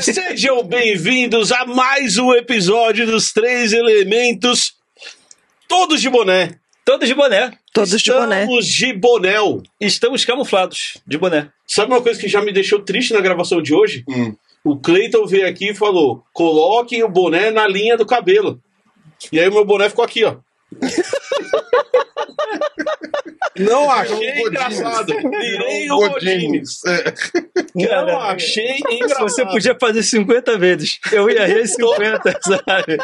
Sejam bem-vindos a mais um episódio dos Três Elementos, todos de boné. Todos de boné. Todos de boné. Estamos de bonel. Estamos camuflados de boné. Sabe uma coisa que já me deixou triste na gravação de hoje? Hum. O Cleiton veio aqui e falou: coloquem o boné na linha do cabelo. E aí o meu boné ficou aqui, ó. Não achei Godinez. engraçado. Virei o Godinez. É. Não Cara, achei engraçado. Você podia fazer 50 vezes. Eu ia rir 50, sabe?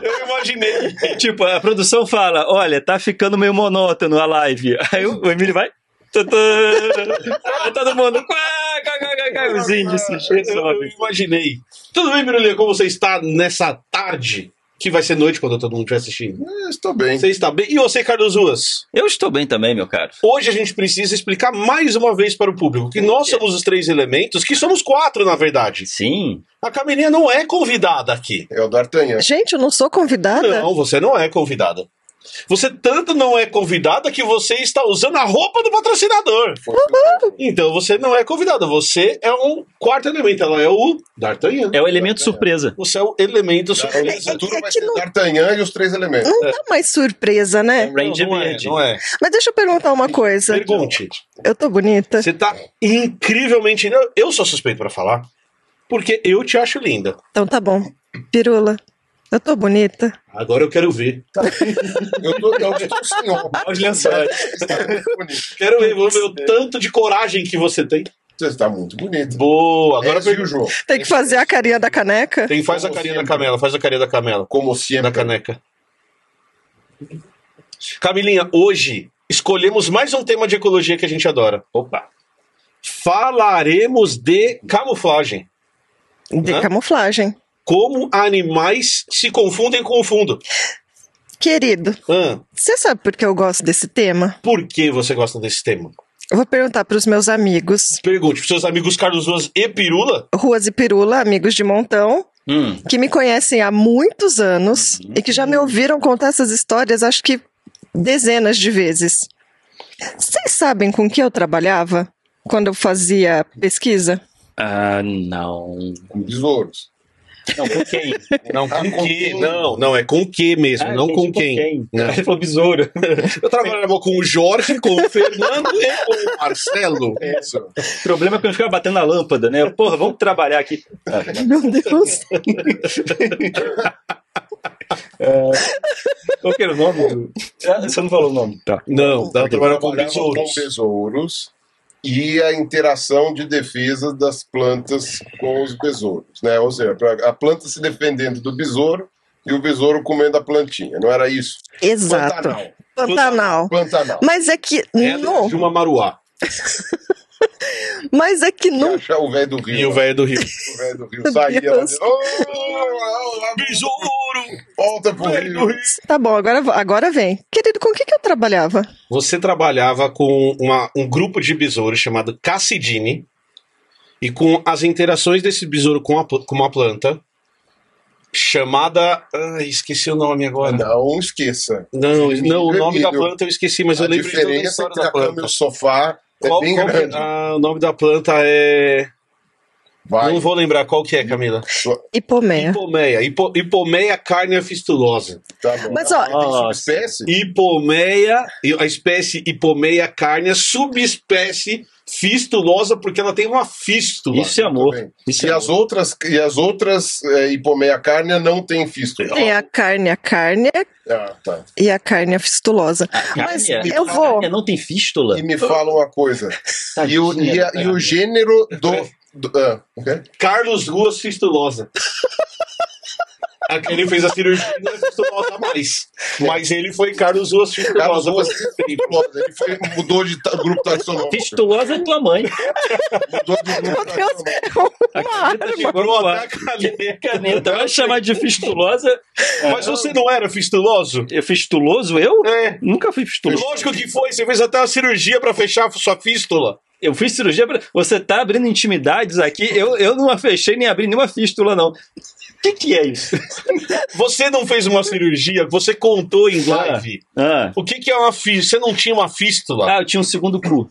Eu imaginei. Tipo, a produção fala: olha, tá ficando meio monótono a live. Aí o Emílio vai. Todo mundo. Os índices. Eu sobe. imaginei. Tudo bem, Birulê? Como você está nessa tarde? Que vai ser noite quando todo mundo estiver assistindo. É, Estou bem. Você está bem? E você, Carlos Ruas? Eu estou bem também, meu caro. Hoje a gente precisa explicar mais uma vez para o público que nós somos os três elementos, que somos quatro, na verdade. Sim. A Camilinha não é convidada aqui. É o D'Artagnan. Gente, eu não sou convidada? Não, você não é convidada. Você tanto não é convidada que você está usando a roupa do patrocinador. Eu- Então você não é convidada. Você é um quarto elemento. Ela é o D'Artagnan. É o elemento surpresa. Você é o elemento O surpresa. futuro É vai que ser não- D'Artagnan e os três elementos. Não dá mais surpresa, né? Ranger não é, verde. não é. Mas deixa eu perguntar uma coisa. Pergunte. Eu tô bonita? Você tá incrivelmente. Eu- Eu sou suspeito pra falar. Porque eu te acho linda. Então tá bom. Pirula, eu tô bonita? Agora eu quero ver. Eu, tô, eu estou. Você está muito bonito. Quero ver, vou ver o tanto de coragem que você tem. Você está muito bonito. Boa. Agora Agora eu o João. Tem que fazer a carinha da caneca? Tem, faz a Como carinha da sempre. camela, faz a carinha da camela. Como Da sempre. caneca. Camilinha, hoje escolhemos mais um tema de ecologia que a gente adora. Opa. Falaremos de camuflagem. De Hã? camuflagem. Como animais se confundem com o fundo. Querido, Hã? você sabe por que eu gosto desse tema? por que você gosta desse tema? Eu vou perguntar pros meus amigos, Pergunte para seus amigos Carlos Ruas e Pirula. Ruas e Pirula, amigos de montão, Hum. que me conhecem há muitos anos e que já me ouviram contar essas histórias, acho que dezenas de vezes. Vocês sabem com que eu trabalhava quando eu fazia pesquisa? Ah, não. Com besouros. Não, com quem? Não, Ah, com com que? quem? Não, não, é com que mesmo, Ah, não com quem. Não. Ele falou besouro. Eu trabalhava com o Jorge, com o Fernando e com o Marcelo. Isso. O problema é que eu ficava batendo na lâmpada, né? Porra, vamos trabalhar aqui. Ah, Meu Deus. Qual que era o nome do. Ah, você não falou o nome. Tá. Não, eu trabalhava com besouros. com besouros e a interação de defesa das plantas com os besouros, né? Ou seja, a planta se defendendo do besouro e o besouro comendo a plantinha. Não era isso? Exato. Pantanal. Pantanal. Pantanal. Mas é que É no, de uma Maruá. mas é que não. achar o velho do Rio. E o velho do Rio. O velho do Rio saía lá Deus. "Oh, Besouro! volta pro Velho do Rio. Rio. Tá bom, agora, agora vem. Querido, com o que, que eu trabalhava? Você trabalhava com uma- um grupo de besouros chamado Cassidine e com as interações desse besouro com, a, com uma planta chamada. Ai, esqueci o nome agora. Não esqueça. Não, não, o nome da planta eu esqueci, mas a eu lembro de toda a diferença história entre da a cama e planta. o sofá é Qual- bem qual que- grande. ah, o nome da planta é. Vai. Não vou lembrar qual que é, Camila. Hipomeia. Hipomeia. Hipo, hipomeia carnea fistulosa. Tá bom. Mas, ó, Nossa. subespécie? Hipomeia, a espécie hipomeia carnea, subespécie fistulosa, porque ela tem uma fístula. Isso é amor. Isso E é as outras, e as outras é, hipomeia cárnea não tem fístula. Tem a carne, a carne Ah, tá. e a carne fistulosa. amor. Mas Cárnia? eu vou. Cárnia não tem fístula? E me fala uma coisa. E o, e, a- e o gênero do. do ah, ok? Carlos Ruas fistulosa. Ele fez a cirurgia e não é fistulosa mais. Mas ele foi Carlos Ruas Carlos fistulosa. Ruas fistulosa. Ele foi, mudou de grupo taxonômico. Fistulosa é tua mãe. Mudou de grupo Meu Deus, taxonômico. é uma arma. Chegou a caneta. Caneta. Vai chamar de fistulosa. Mas você não era fistuloso? Eu fistuloso, eu? É. Nunca fui fistuloso. Lógico que foi, você fez até uma cirurgia pra fechar a sua fístula. Eu fiz cirurgia pra... Você tá abrindo intimidades aqui. Eu, eu não fechei nem abri nenhuma fístula, não. O que, que é isso? Você não fez uma cirurgia, você contou em live. Ah. O que, que é uma fístula? Você não tinha uma fístula? ah, eu tinha um segundo cu.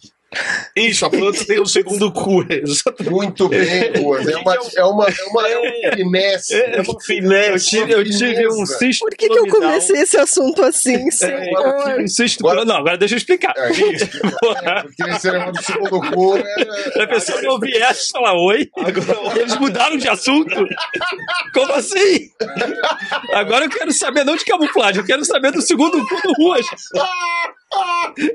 Isso, a planta tem o segundo cu. Exatamente. Muito bem, Ruas. É uma, é uma, é uma, é uma finesse. É uma filé. Eu tive, eu tive um cisto Por que, que eu comecei esse assunto assim, Eu tive senhor? um cisto Agora- Não, agora deixa eu explicar. É, é, porque esse negócio do segundo cu é, A pessoa não viesse falar oi, eles mudaram de assunto. Como assim? Agora eu quero saber não de camuflagem, eu quero saber do segundo cu do Ruas.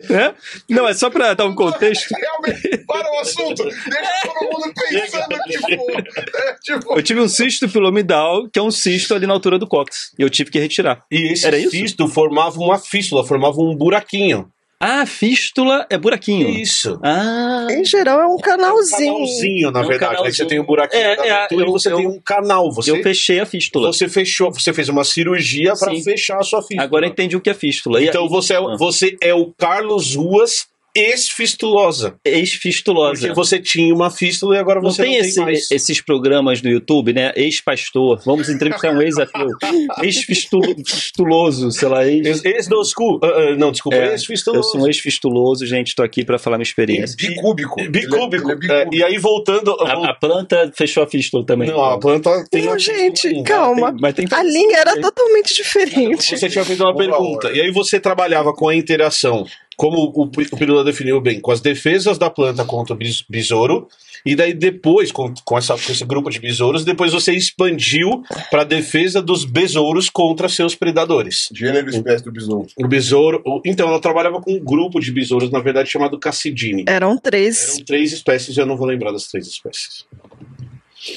Né? Não, é só pra dar um contexto. realmente para o assunto. Deixa todo mundo pensando, tipo. É, tipo Eu tive um cisto pilomidal, que é um cisto ali na altura do cóccix. E eu tive que retirar. E esse Era isso? cisto formava uma fístula, formava um buraquinho. Ah, fístula é buraquinho. Isso. Ah, Em geral é um canalzinho. Canalzinho, na É um verdade. Aí canalzinho. você tem um buraquinho É, da é, abertura eu- e você eu- tem um canal. Você, eu fechei a fístula. você fechou, você fez uma cirurgia para fechar a sua fístula. Agora eu entendi o que é fístula. E Então você é, Ah. você é o Carlos Ruas ex-fistulosa. ex-fistulosa. Porque você tinha uma fístula e agora Não você tem, não tem esse- mais. esses programas no YouTube, né? Ex-pastor. Vamos entrevistar um ex-ateu. Ex-fistuloso, sei lá. Ex... Ex, ex do school. Ah, ah, não, desculpa, É, ex-fistuloso. Eu sou um ex-fistuloso, gente. Tô aqui pra falar minha experiência. bicúbico. Bicúbico. Ele é- ele é e aí voltando. A, a planta fechou a fístula também. Não, a planta tem Não, gente, fístula calma. Tem- mas tem A linha era totalmente diferente. Você tinha feito uma pergunta. E aí você trabalhava com a interação, como o, o Pirula definiu bem, com as defesas da planta contra o bis- besouro. E daí depois, com, com, essa, com esse grupo de besouros, depois você expandiu para a defesa dos besouros contra seus predadores. Gênero e espécie do besouro. O besouro. o- então, ela trabalhava com um grupo de besouros, na verdade, chamado Cassidine. Eram três. Eram três espécies, eu não vou lembrar das três espécies.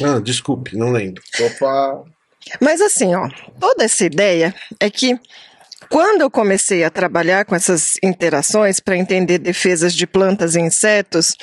Ah, desculpe, não lembro. Pra. Mas assim, ó, toda essa ideia é que quando eu comecei a trabalhar com essas interações para entender defesas de plantas e insetos,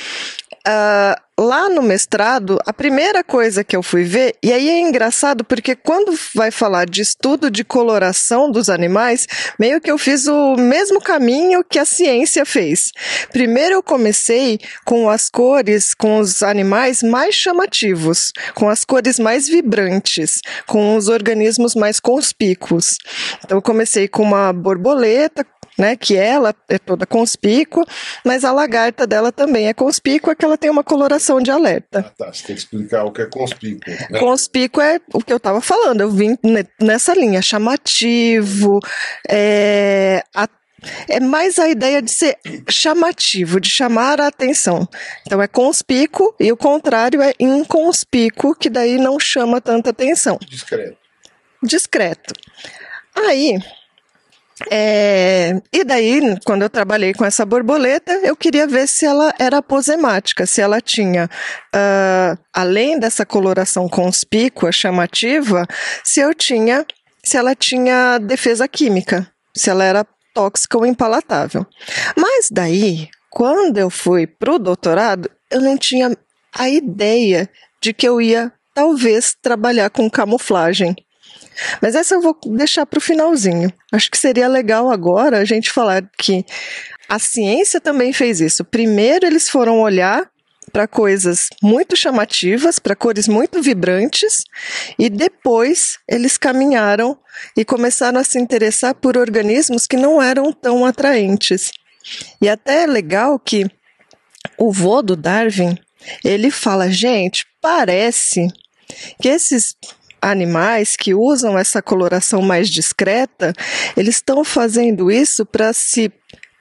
ah, lá no mestrado, a primeira coisa que eu fui ver, e aí é engraçado porque quando vai falar de estudo de coloração dos animais, meio que eu fiz o mesmo caminho que a ciência fez. Primeiro eu comecei com as cores, com os animais mais chamativos, com as cores mais vibrantes, com os organismos mais conspícuos. Então eu comecei com uma borboleta, né, que ela é toda conspícua, mas a lagarta dela também é conspícua, que ela tem uma coloração de alerta. Ah, tá. Você tem que explicar o que é conspícuo. Conspícuo é o que eu estava falando, eu vim ne- nessa linha, chamativo, é, a- é mais a ideia de ser chamativo, de chamar a atenção. Então é conspícuo e o contrário é inconspícuo, que daí não chama tanta atenção Discreto. discreto. Aí, é, e daí, quando eu trabalhei com essa borboleta, eu queria ver se ela era aposemática, se ela tinha, ah, além dessa coloração conspícua, chamativa, se eu tinha, se ela tinha defesa química, se ela era tóxica ou impalatável. Mas daí, quando eu fui pro doutorado, eu não tinha a ideia de que eu ia talvez trabalhar com camuflagem. Mas essa eu vou deixar para o finalzinho. Acho que seria legal agora a gente falar que a ciência também fez isso. Primeiro, eles foram olhar para coisas muito chamativas, para cores muito vibrantes, e depois eles caminharam e começaram a se interessar por organismos que não eram tão atraentes. E até é legal que o vô do Darwin, ele fala, gente, parece que esses animais que usam essa coloração mais discreta, eles estão fazendo isso para se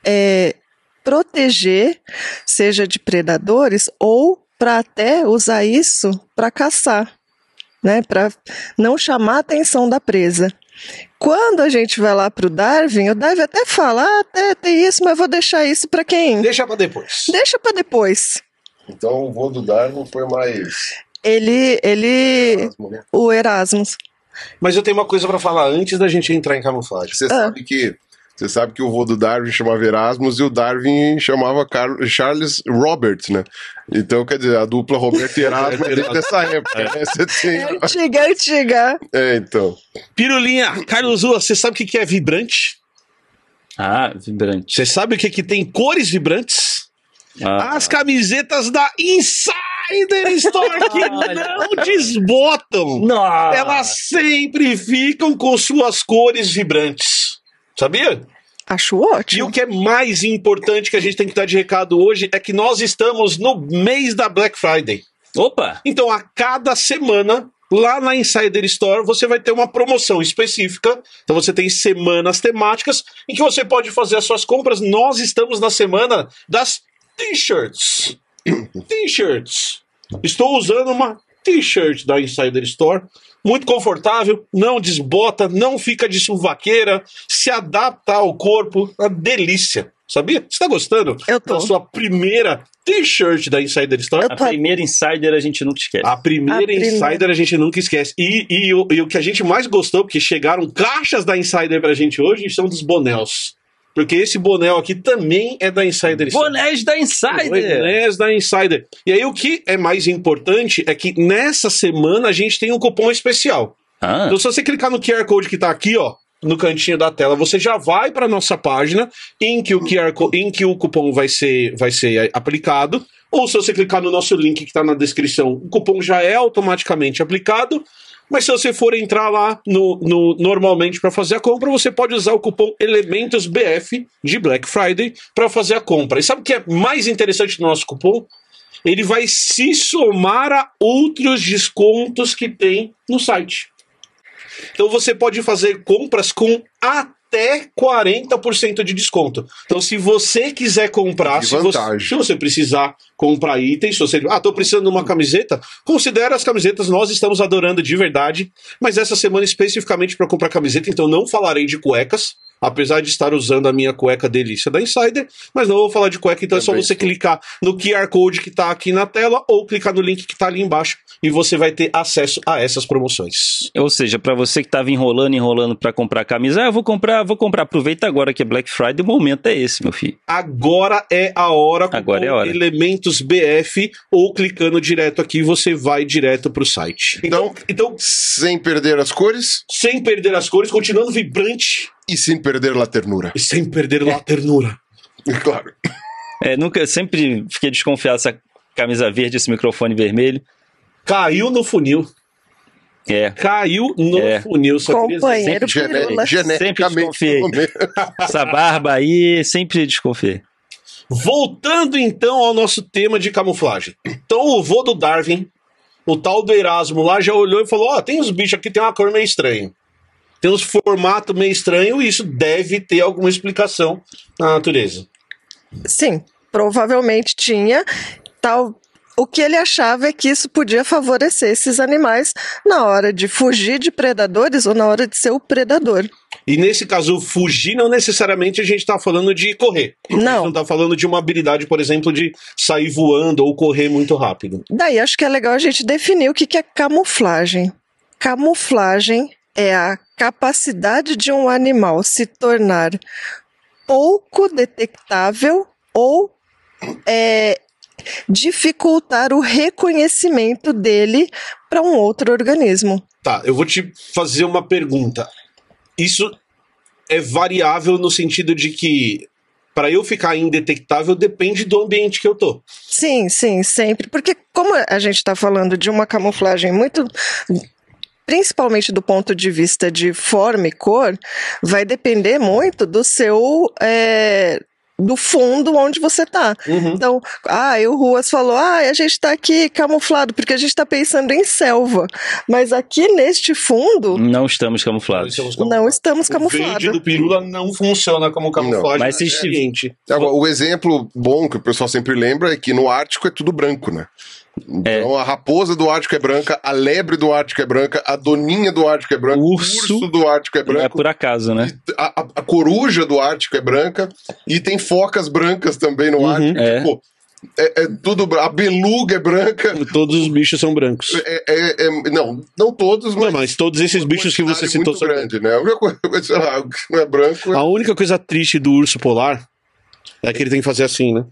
é, proteger, seja de predadores ou para até usar isso para caçar, né? Para não chamar a atenção da presa. Quando a gente vai lá para o Darwin, o Darwin até fala, ah, até tem isso, mas vou deixar isso para quem? Deixa pra depois. Deixa para depois. Então o vô do Darwin foi mais. Ele, ele, Erasmo, né? o Erasmus. Mas eu tenho uma coisa pra falar antes da gente entrar em camuflagem. Você Ah. sabe que. Você sabe que o vô do Darwin chamava Erasmus e o Darwin chamava Car- Charles Roberts, né? Então, quer dizer, a dupla Roberto e Erasmus é dessa época, né? Você tem. É antiga, antiga. É, então. Pirulinha, Carlos Rua, você sabe o que que é vibrante? Ah, vibrante. Você sabe o que, que tem cores vibrantes? Ah, As camisetas da Insider Store que não desbotam. Nossa! Elas sempre ficam com suas cores vibrantes. Sabia? Acho E o ótimo. que é mais importante que a gente tem que dar de recado hoje é que nós estamos no mês da Black Friday. Opa! Então, a cada semana, lá na Insider Store, você vai ter uma promoção específica. Então, você tem semanas temáticas em que você pode fazer as suas compras. Nós estamos na semana das T-shirts. T-shirts. Estou usando uma T-shirt da Insider Store. Muito confortável, não desbota, não fica de suvaqueira, se adapta ao corpo, uma delícia. Sabia? Você tá gostando Eu tô. da sua primeira T-shirt da Insider Store? A primeira insider a gente nunca esquece. A primeira A primeira. Insider a gente nunca esquece. E, e, o, e o que a gente mais gostou, porque chegaram caixas da Insider pra gente hoje, são dos bonés. Porque esse boné aqui também é da Insider. Bonés da Insider! Bonés da Insider. E aí o que é mais importante é que nessa semana a gente tem um cupom especial. Ah, Então se você clicar no QR Code que tá aqui, ó, no cantinho da tela, você já vai para nossa página em que o QR em que o cupom vai ser vai ser aplicado, ou se você clicar no nosso link que está na descrição, o cupom já é automaticamente aplicado. Mas se você for entrar lá no, no- normalmente para fazer a compra, você pode usar o cupom Elementos BF de Black Friday para fazer a compra. E sabe o que é mais interessante do nosso cupom? Ele vai se somar a outros descontos que tem no site. Então você pode fazer compras com até 40% de desconto. Então, se você quiser comprar, se você, se você precisar comprar itens, se você. Ah, tô precisando de uma camiseta, considere as camisetas, nós estamos adorando de verdade. Mas essa semana, especificamente para comprar camiseta, então não falarei de cuecas. Apesar de estar usando a minha cueca delícia da Insider, mas não vou falar de cueca, então é só você clicar no QR Code que tá aqui na tela ou clicar no link que tá ali embaixo e você vai ter acesso a essas promoções. Ou seja, pra você que tava enrolando, enrolando pra comprar camisa, ah, eu vou comprar, vou comprar. Aproveita agora que é Black Friday, o momento é esse, meu filho. Agora é a hora com Agora é a hora. elementos BF ou clicando direto aqui você vai direto pro site. Então, então Sem perder as cores sem perder as cores, continuando vibrante e sem perder a ternura. e sem perder a ternura. Claro. É, nunca, sempre fiquei desconfiado dessa camisa verde, esse microfone vermelho. Caiu no funil. É, Caiu no É. funil. Só. Companheiro Gene- Pirula. geneticamente. desconfiei. essa barba aí, sempre desconfiei. Voltando então ao nosso tema de camuflagem. Então o vô do Darwin, o tal do Erasmo lá, já olhou e falou: Ó, tem uns bichos aqui, tem uma cor meio estranha. Tem uns formatos meio estranhos e isso deve ter alguma explicação na natureza. Sim, provavelmente tinha. Tal. O que ele achava é que isso podia favorecer esses animais na hora de fugir de predadores ou na hora de ser o predador. E nesse caso, fugir não necessariamente a gente está falando de correr. A gente Não. não está falando de uma habilidade, por exemplo, de sair voando ou correr muito rápido. Daí acho que é legal a gente definir o que é camuflagem. Camuflagem é a capacidade de um animal se tornar pouco detectável ou é, dificultar o reconhecimento dele para um outro organismo. Tá, eu vou te fazer uma pergunta. Isso é variável no sentido de que para eu ficar indetectável depende do ambiente que eu tô. Sim, sim, sempre. Porque como a gente está falando de uma camuflagem muito. Principalmente do ponto de vista de forma e cor, vai depender muito do seu. é, do fundo onde você tá. Uhum. Então, ah, e o Ruas falou: ah, a gente tá aqui camuflado, porque a gente tá pensando em selva. Mas aqui neste fundo, Não estamos camuflados. não estamos O verde camuflados. do pirula não funciona como camuflagem Mas se ambiente. Agora, o exemplo bom que o pessoal sempre lembra é que no Ártico é tudo branco, né? Então a raposa do Ártico é branca, a lebre do Ártico é branca, a doninha do Ártico é branca, O urso urso do Ártico é É branco, por acaso, né? a, a- a coruja do Ártico é branca e tem focas brancas também no Uhum. Ártico. É. Tipo, É, é tudo A beluga é branca. Todos os bichos são brancos. É, é- é- não, não todos, mas. Não, mas todos esses bichos que você citou são grande, né? A única coisa, sei lá, não é branco. é- A única coisa triste do urso polar é que ele tem que fazer assim, né?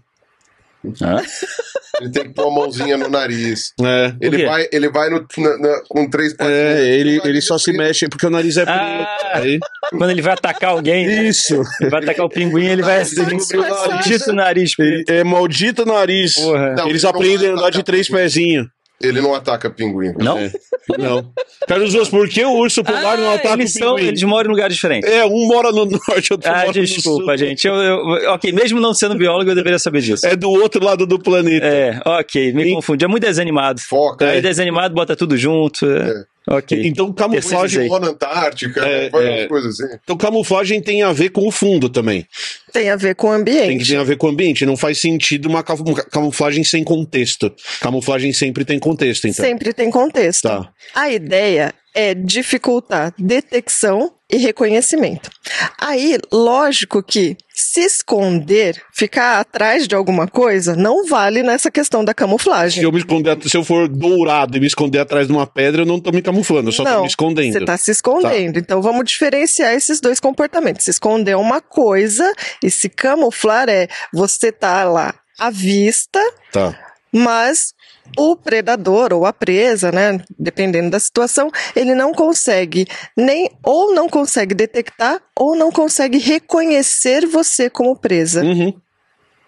Hã? Ele tem que pôr a mãozinha no nariz. É. Ele vai, ele vai no, na- na- com três patinhas. É, ele, O nariz ele só é se preto. mexe porque o nariz é preto. Ah. Aí- Quando ele vai atacar alguém, né? Isso. ele vai atacar o pinguim, ele vai assim, o nariz. maldito nariz. Ele é maldito nariz. Porra. Não, Eles ele aprendem a andar de três pezinhos. Ele não ataca pinguim. Não? É. Não. Carlos Osso, por que o urso polar não Ah, ataca eles, o são, pinguim? eles moram em lugares diferentes. É, um mora no norte, outro Ah, mora no desculpa, sul. gente. Eu, eu- ok, mesmo não sendo biólogo, eu deveria saber disso. É do outro lado do planeta. É, ok, me E- confundi. É muito desanimado. Foca. Aí desenho animado, bota tudo junto. é. Ok. Então camuflagem. Voa na Antártica, É, né? faz é. coisas assim. então camuflagem tem a ver com o fundo também. Tem a ver com o Tem que ambiente. ter a ver com o ambiente. Não faz sentido uma camu- camuflagem sem contexto. Camuflagem sempre tem contexto, então. Sempre tem contexto. Tá. A ideia é dificultar detecção e reconhecimento. Aí, lógico que se esconder, ficar atrás de alguma coisa, não vale nessa questão da Se camuflagem. eu me esconder, se eu for dourado e me esconder atrás de uma pedra, eu não tô me camuflando, eu só tô não, me escondendo. você está se escondendo. Então vamos diferenciar esses dois comportamentos. Se esconder é uma coisa e se camuflar é você tá lá à vista, Tá. mas o predador ou a presa, né, dependendo da situação, ele não consegue nem ou não consegue detectar ou não consegue reconhecer você como presa. Uhum.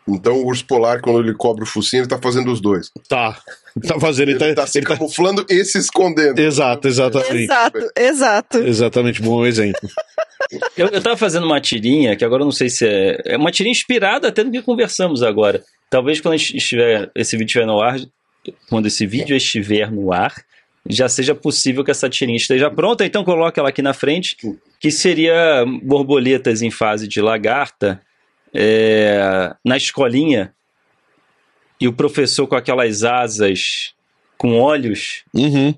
Então o urso polar, quando ele cobre o focinho, ele tá fazendo os dois. Tá. Tá fazendo. Ele, Ele tá, tá se ele tá- camuflando e se escondendo. Exato, exatamente. Exato, exato. Exatamente, bom exemplo. Eu, eu tava fazendo uma tirinha, que agora eu não sei se é. É uma tirinha inspirada até no que conversamos agora. Talvez quando a gente estiver, esse vídeo estiver no ar, quando esse vídeo estiver no ar, já seja possível que essa tirinha esteja pronta. Então coloque ela aqui na frente, que seria borboletas em fase de lagarta é, na escolinha e o professor com aquelas asas com olhos Uhum.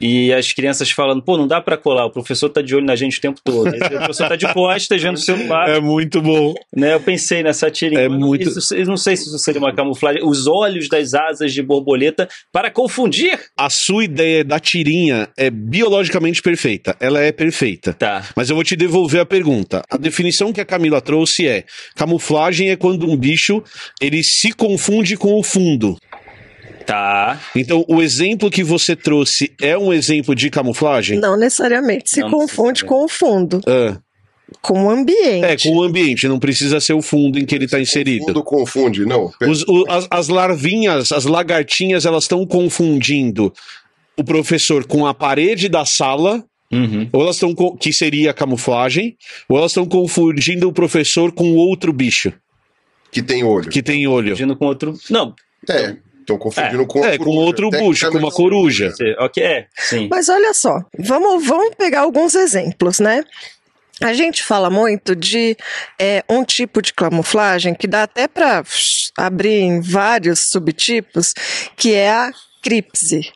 E as crianças falando, pô, não dá pra colar, o professor tá de olho na gente o tempo todo. Aí o professor tá de costas vendo o celular, É muito bom. né? Eu pensei nessa tirinha. É muito- Isso, eu não sei se isso seria uma camuflagem. Os olhos das asas de borboleta para confundir. A sua ideia da tirinha é biologicamente perfeita. Ela é perfeita. Tá. Mas eu vou te devolver a pergunta. A definição que a Camila trouxe é: camuflagem é quando um bicho ele se confunde com o fundo. Tá. Então, o exemplo que você trouxe é um exemplo de camuflagem? Não necessariamente se Não confunde necessariamente. com o fundo, Ah, com o ambiente. é, com o ambiente, não precisa ser o fundo em que ele está O inserido. fundo confunde, não. Os- o- as, as larvinhas, as lagartinhas, elas estão confundindo o professor com a parede da sala, Uhum. ou elas estão que seria a camuflagem, ou elas estão confundindo o professor com outro bicho Que tem olho. que tem olho. Confundindo com outro. Não. É, estão confundindo com a É, com outro bucho, com uma coruja. você- Ok, é. Sim. Mas olha só, vamos, vamos pegar alguns exemplos, né? A gente fala muito de é, um tipo de camuflagem que dá até para abrir em vários subtipos, que é a cripse.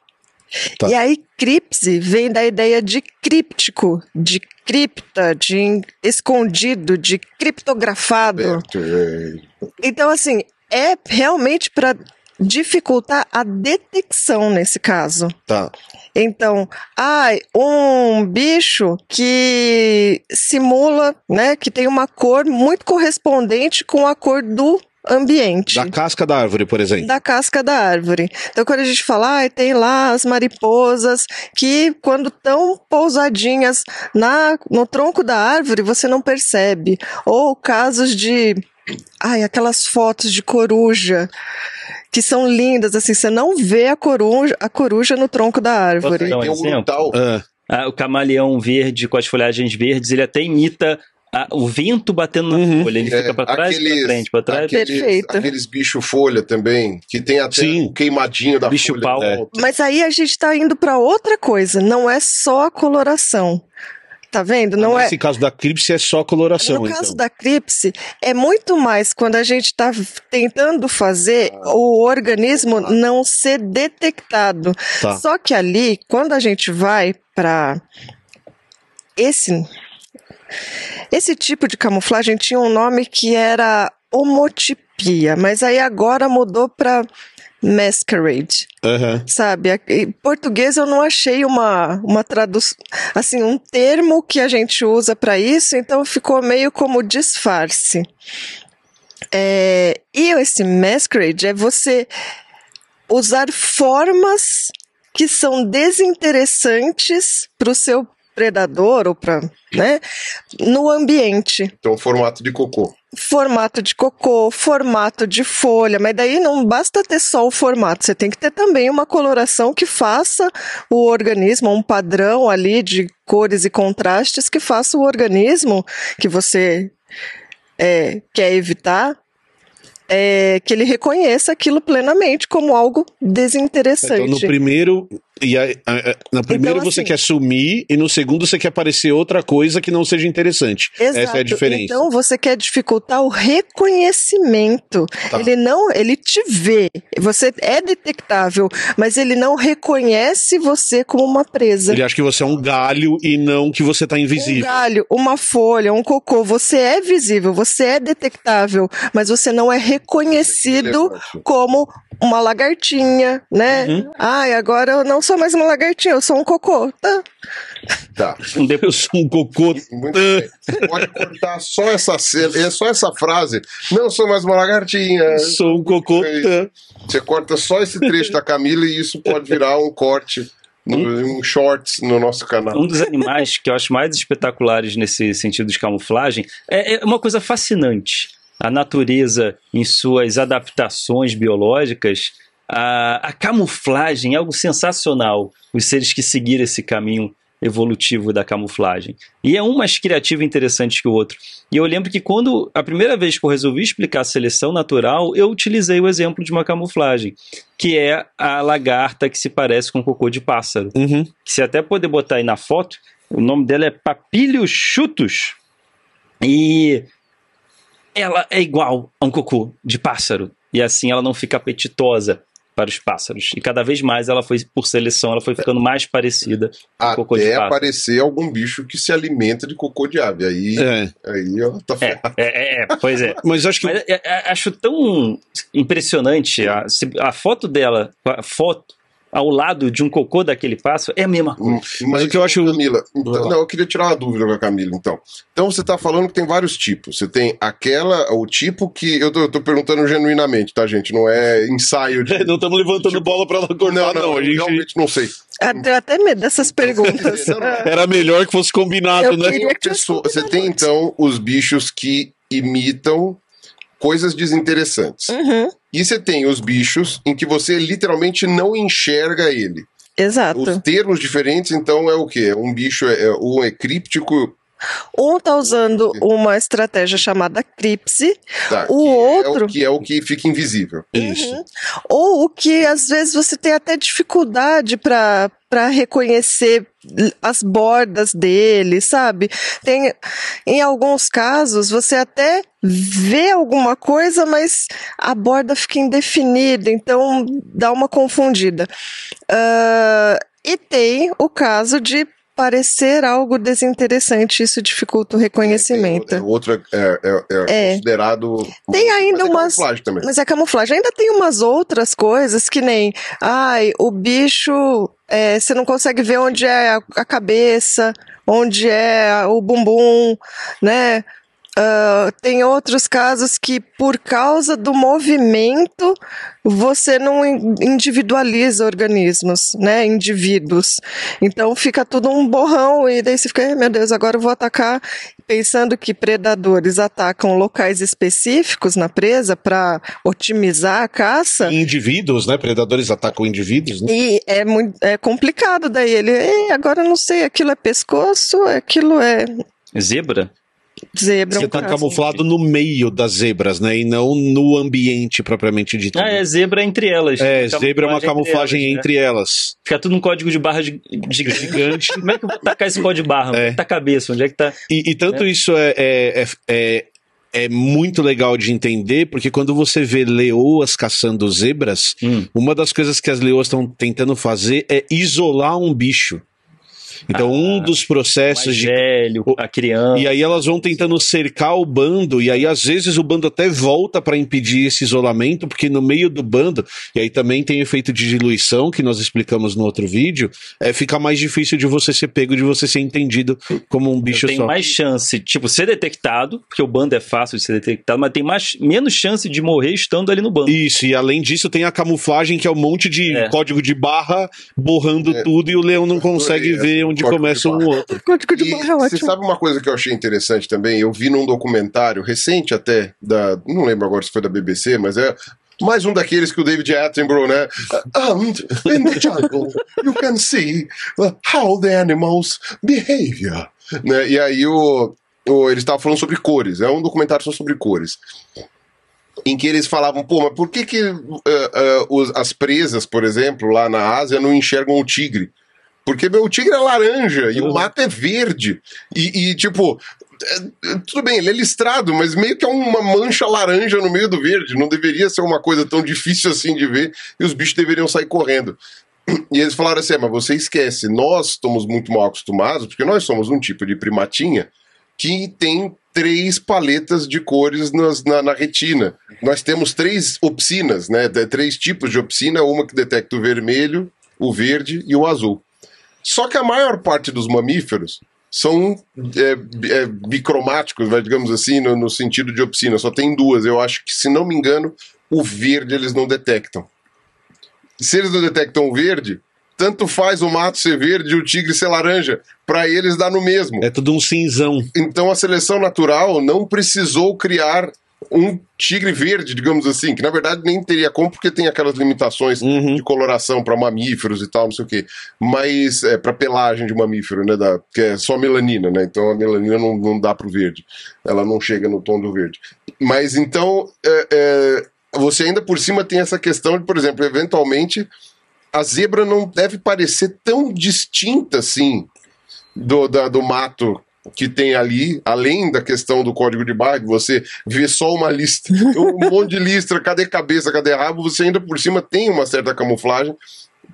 Tá. E aí, cripse vem da ideia de críptico, de cripta, de escondido, de criptografado. Aberto, é. Então, assim, é realmente para dificultar a detecção nesse caso. Tá. Então, ai, um bicho que simula, né, que tem uma cor muito correspondente com a cor do ambiente. Da casca da árvore, por exemplo. Da casca da árvore. Então, quando a gente fala, ai, tem lá as mariposas que, quando estão pousadinhas na, no tronco da árvore, você não percebe. Ou casos de. Ai, aquelas fotos de coruja que são lindas, assim, você não vê a coruja, a coruja no tronco da árvore. Tem um exemplo. Ah, Ah, o camaleão verde com as folhagens verdes, ele até imita a- o vento batendo na Uhum. folha. Ele É, fica pra trás, aqueles- pra frente, pra trás. Aqueles, Perfeito. Aqueles bicho folha também, que tem até Sim. um queimadinho da Bicho folha. pau. volta. Mas aí a gente tá indo para outra coisa, não é só a coloração. Tá vendo? Não é. Nesse caso da cripse é só coloração, No então. caso da cripse, é muito mais quando a gente está tentando fazer Ah. o organismo não ser detectado. Tá. Só que ali, quando a gente vai para esse esse tipo de camuflagem tinha um nome que era homotipia, mas aí agora mudou para masquerade, Aham. sabe? Em português eu não achei uma, uma tradução, assim, um termo que a gente usa para isso, então ficou meio como disfarce. É, e esse masquerade é você usar formas que são desinteressantes para o seu predador ou para, né, no ambiente Então, formato de cocô. formato de cocô, formato de folha, mas daí não basta ter só o formato, você tem que ter também uma coloração que faça o organismo, um padrão ali de cores e contrastes que faça o organismo que você é, quer evitar. é, que ele reconheça aquilo plenamente como algo desinteressante. Então, no primeiro, e a- a- a- no primeiro Então, você assim- quer sumir e no segundo você quer parecer outra coisa que não seja interessante. Essa é a diferença. Então você quer dificultar o reconhecimento. Tá. Ele não, ele te vê. Você é detectável, mas ele não reconhece você como uma presa. Ele acha que você é um galho e não que você tá Um invisível. galho, uma folha, um cocô, você é visível, você é detectável, mas você não é reconhecido Relevante. como uma lagartinha, né? Uhum. Ai, agora eu não sou mais uma lagartinha, eu sou um cocô. Tá. Tá. Eu sou um cocô. Muito bem. Você pode cortar só essa cena, é só essa frase. Não sou mais uma lagartinha. Sou um cocô. É Você corta só esse trecho da Camila e isso pode virar um corte, no- um shorts no nosso canal. Um dos animais que eu acho mais espetaculares nesse sentido de camuflagem é, é uma coisa fascinante. A natureza, em suas adaptações biológicas, a, a camuflagem é algo sensacional. Os seres que seguiram esse caminho evolutivo da camuflagem. E é um mais criativo e interessante que o outro. E eu lembro que quando a primeira vez que eu resolvi explicar a seleção natural, eu utilizei o exemplo de uma camuflagem, que é a lagarta que se parece com cocô de pássaro Uhum. que você até poder botar aí na foto, o nome dela é Papilio chutus. E ela é igual a um cocô de pássaro. E assim ela não fica apetitosa para os pássaros. E cada vez mais ela foi, por seleção, ela foi ficando mais parecida com cocô de Até pássaro. aparecer algum bicho que se alimenta de cocô de ave. Aí, É. aí ó, tá É, ferrado. é, é, é, pois é. Mas acho que. Mas é, é, acho tão impressionante a, a foto dela, a foto ao lado de um cocô daquele pássaro é a mesma coisa. Hum, Mas, o que eu acho- Camila, então, não, eu queria tirar uma dúvida com a Camila, então. Então você tá falando que tem vários tipos. Você tem aquela, o tipo que. Eu tô, eu tô perguntando genuinamente, tá, gente? Não é ensaio de. Não estamos levantando bola pra ela cortar, não, não. não, gente... realmente não sei. Eu tenho até medo dessas perguntas. Não. Era melhor que fosse combinado, Eu né? Pessoa- você tem então os bichos que imitam coisas desinteressantes. Uhum, E você tem os bichos em que você literalmente não enxerga ele. exato. Os termos diferentes, então, é o quê? Um bicho é, é- um é críptico, Um tá usando uma estratégia chamada cripse, tá, O que outro- É o, que é o que fica invisível. Isso. ou o que às vezes você tem até dificuldade para para reconhecer as bordas dele, sabe? Tem em alguns casos você até vê alguma coisa, mas a borda fica indefinida, então dá uma confundida. Ah, e tem o caso de parecer algo desinteressante, isso dificulta o reconhecimento. Tem- é, outro é, é- é É. considerado. Tem ainda mas é umas- camuflagem também. Mas é camuflagem. Ainda tem umas outras coisas que nem, ai, o bicho, é, você não consegue ver onde é a, a cabeça, onde é o bumbum, né? Ah, tem outros casos que, por causa do movimento, você não in- individualiza organismos, né? Indivíduos. Então fica tudo um borrão, e daí você fica, "Ai, meu Deus, agora eu vou atacar pensando que predadores atacam locais específicos na presa para otimizar a caça. Indivíduos, né? Predadores atacam indivíduos, né? E é muito é complicado daí ele, "Ei, agora eu não sei, aquilo é pescoço, aquilo é Zebra? Zebra. Você um tá caso. camuflado no meio das zebras, né? E não no ambiente propriamente dito. Ah, é zebra entre elas. É, zebra é uma Camuflagem camuflagem elas, né? entre elas. Fica tudo no código de barra de, de gigante. Como é que eu vou tacar esse código de barra? Onde é que tá a cabeça? Onde é que tá. E, e tanto isso é, é, é, é, é muito legal de entender, porque quando você vê leoas caçando zebras, Hum. uma das coisas que as leoas estão tentando fazer é isolar um bicho. Então, um dos Mais processos de velho, a criança. e aí elas vão tentando cercar o bando, e aí às vezes o bando até volta para impedir esse isolamento, porque no meio do bando, e aí também tem efeito de diluição, que nós explicamos no outro vídeo, é, fica mais difícil de você ser pego, de você ser entendido como um bicho tem só. mais chance, tipo, ser detectado, porque o bando é fácil de ser detectado, mas tem mais, menos chance de morrer estando ali no bando. Isso, e além disso tem a camuflagem, que é um monte de É. código de barra borrando tudo, e o leão não consegue ver essa onde código começa um outro. Código de barra é você ótimo. sabe uma coisa que eu achei interessante também? Eu vi num documentário recente até, da, não lembro agora se foi da BBC, mas é mais um daqueles que o David Attenborough, né? And in the jungle, you can see how the animals behavior. Né? E aí o, o, eles estavam falando sobre cores, é um documentário só sobre cores. Em que eles falavam, pô, mas por que, que uh, uh, os- as presas, por exemplo, lá na Ásia, não enxergam o tigre? Porque meu, o tigre é laranja e o mato é verde. E, e, tipo, é, tudo bem, ele é listrado, mas meio que é uma mancha laranja no meio do verde. Não deveria ser uma coisa tão difícil assim de ver e os bichos deveriam sair correndo. E eles falaram assim: "É, mas você esquece, nós estamos muito mal acostumados, porque nós somos um tipo de primatinha que tem três paletas de cores nas- na, na retina. Nós temos três opsinas, né? Três tipos de opsina, uma que detecta o vermelho, o verde e o azul. Só que a maior parte dos mamíferos são é, é, bicromáticos, vai, digamos assim, no, no sentido de opsina. Só tem duas. Eu acho que, se não me engano, o verde eles não detectam. Se eles não detectam o verde, tanto faz o mato ser verde e o tigre ser laranja. Para eles dá no mesmo. É tudo um cinzão. Então a seleção natural não precisou criar um tigre verde, digamos assim, que na verdade nem teria como, porque tem aquelas limitações Uhum. de coloração para mamíferos e tal, não sei o quê. Mas é para pelagem de mamífero, né? Da, que é só melanina, né? Então a melanina não, não dá pro verde. Ela não chega no tom do verde. Mas então é, é, você ainda por cima tem essa questão de, por exemplo, eventualmente a zebra não deve parecer tão distinta assim do, da- do mato que tem ali, além da questão do código de barra, que você vê só uma lista, um monte de listra, cadê cabeça, cadê rabo, você ainda por cima tem uma certa camuflagem,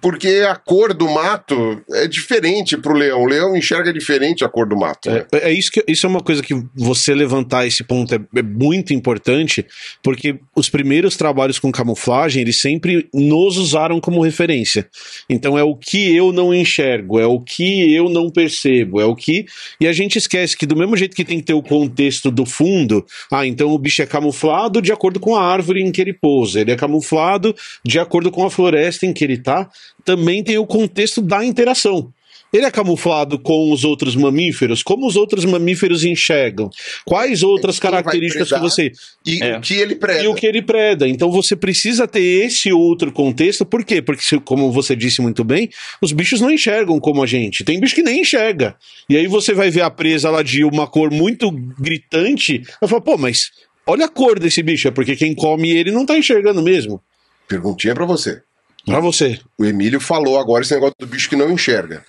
porque a cor do mato é diferente pro leão. O leão enxerga diferente a cor do mato. né? É, é isso que isso é uma coisa que você levantar esse ponto é, é muito importante, porque os primeiros trabalhos com camuflagem, eles sempre nos usaram como referência. Então é o que eu não enxergo, é o que eu não percebo, é o que e a gente esquece que do mesmo jeito que tem que ter o contexto do fundo, ah, então o bicho é camuflado de acordo com a árvore em que ele pousa, ele é camuflado de acordo com a floresta em que ele tá, também tem o contexto da interação. Ele é camuflado com os outros mamíferos? Como os outros mamíferos enxergam? Quais outras características que você. E É. o que ele prega. E o que ele preda. Então você precisa ter esse outro contexto. Por quê? Porque, como você disse muito bem, os bichos não enxergam como a gente. Tem bicho que nem enxerga. E aí você vai ver a presa lá de uma cor muito gritante. Vai falar, pô, mas olha a cor desse bicho. É porque quem come ele não tá enxergando mesmo. Perguntinha pra você. Pra você. O Emílio falou agora esse negócio do bicho que não enxerga.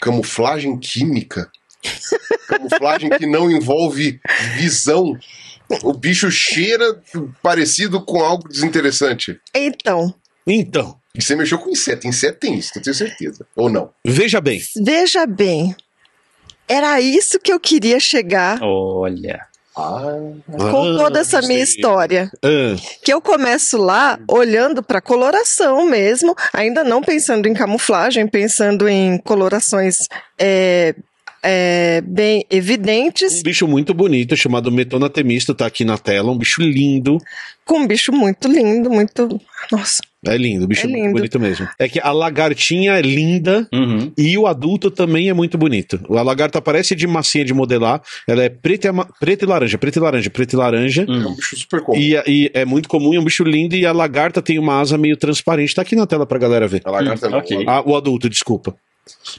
Camuflagem química. Camuflagem que não envolve visão. O bicho cheira parecido com algo desinteressante. Então, Então, E você mexeu com inseto. Inseto tem isso, eu tenho certeza. Ou não? veja bem. veja bem. Era isso que eu queria chegar Olha. Com toda essa minha história. Ah, Que eu começo lá olhando para coloração mesmo, ainda não pensando em camuflagem, pensando em colorações é, é, bem um evidentes, bicho muito bonito chamado Metona temisto tá aqui na tela. Um bicho lindo. com um bicho muito lindo, muito. Nossa, É lindo, o bicho É é muito lindo. bonito mesmo. É que a lagartinha é linda Uhum. e o adulto também é muito bonito. A lagarta parece de massinha de modelar. Ela é preta e, ama- preta e laranja, preta e laranja, preta e laranja. É um bicho super comum. E, e é muito comum, é um bicho lindo. E a lagarta tem uma asa meio transparente. Tá aqui na tela pra galera ver. A lagarta não. ok. Ah, o adulto, desculpa.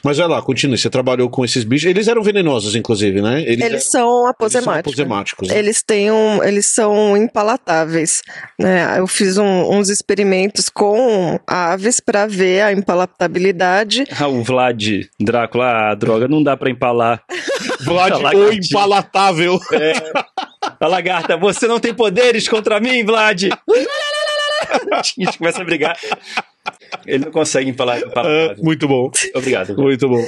Mas vai lá, continue. Você trabalhou com esses bichos. Eles eram venenosos, inclusive, né? eles, eram- são eles são aposemáticos. aposemáticos. né? Eles têm um, eles são impalatáveis. Né? Eu fiz um- uns experimentos com aves para ver a impalatabilidade. Ah, o Vlad Drácula, a droga, não dá pra empalar. Vlad, A o impalatável. A lagarta, você não tem poderes contra mim, Vlad! A gente começa a brigar. Ele não consegue empalar. Ah, muito bom, Obrigado. muito bom.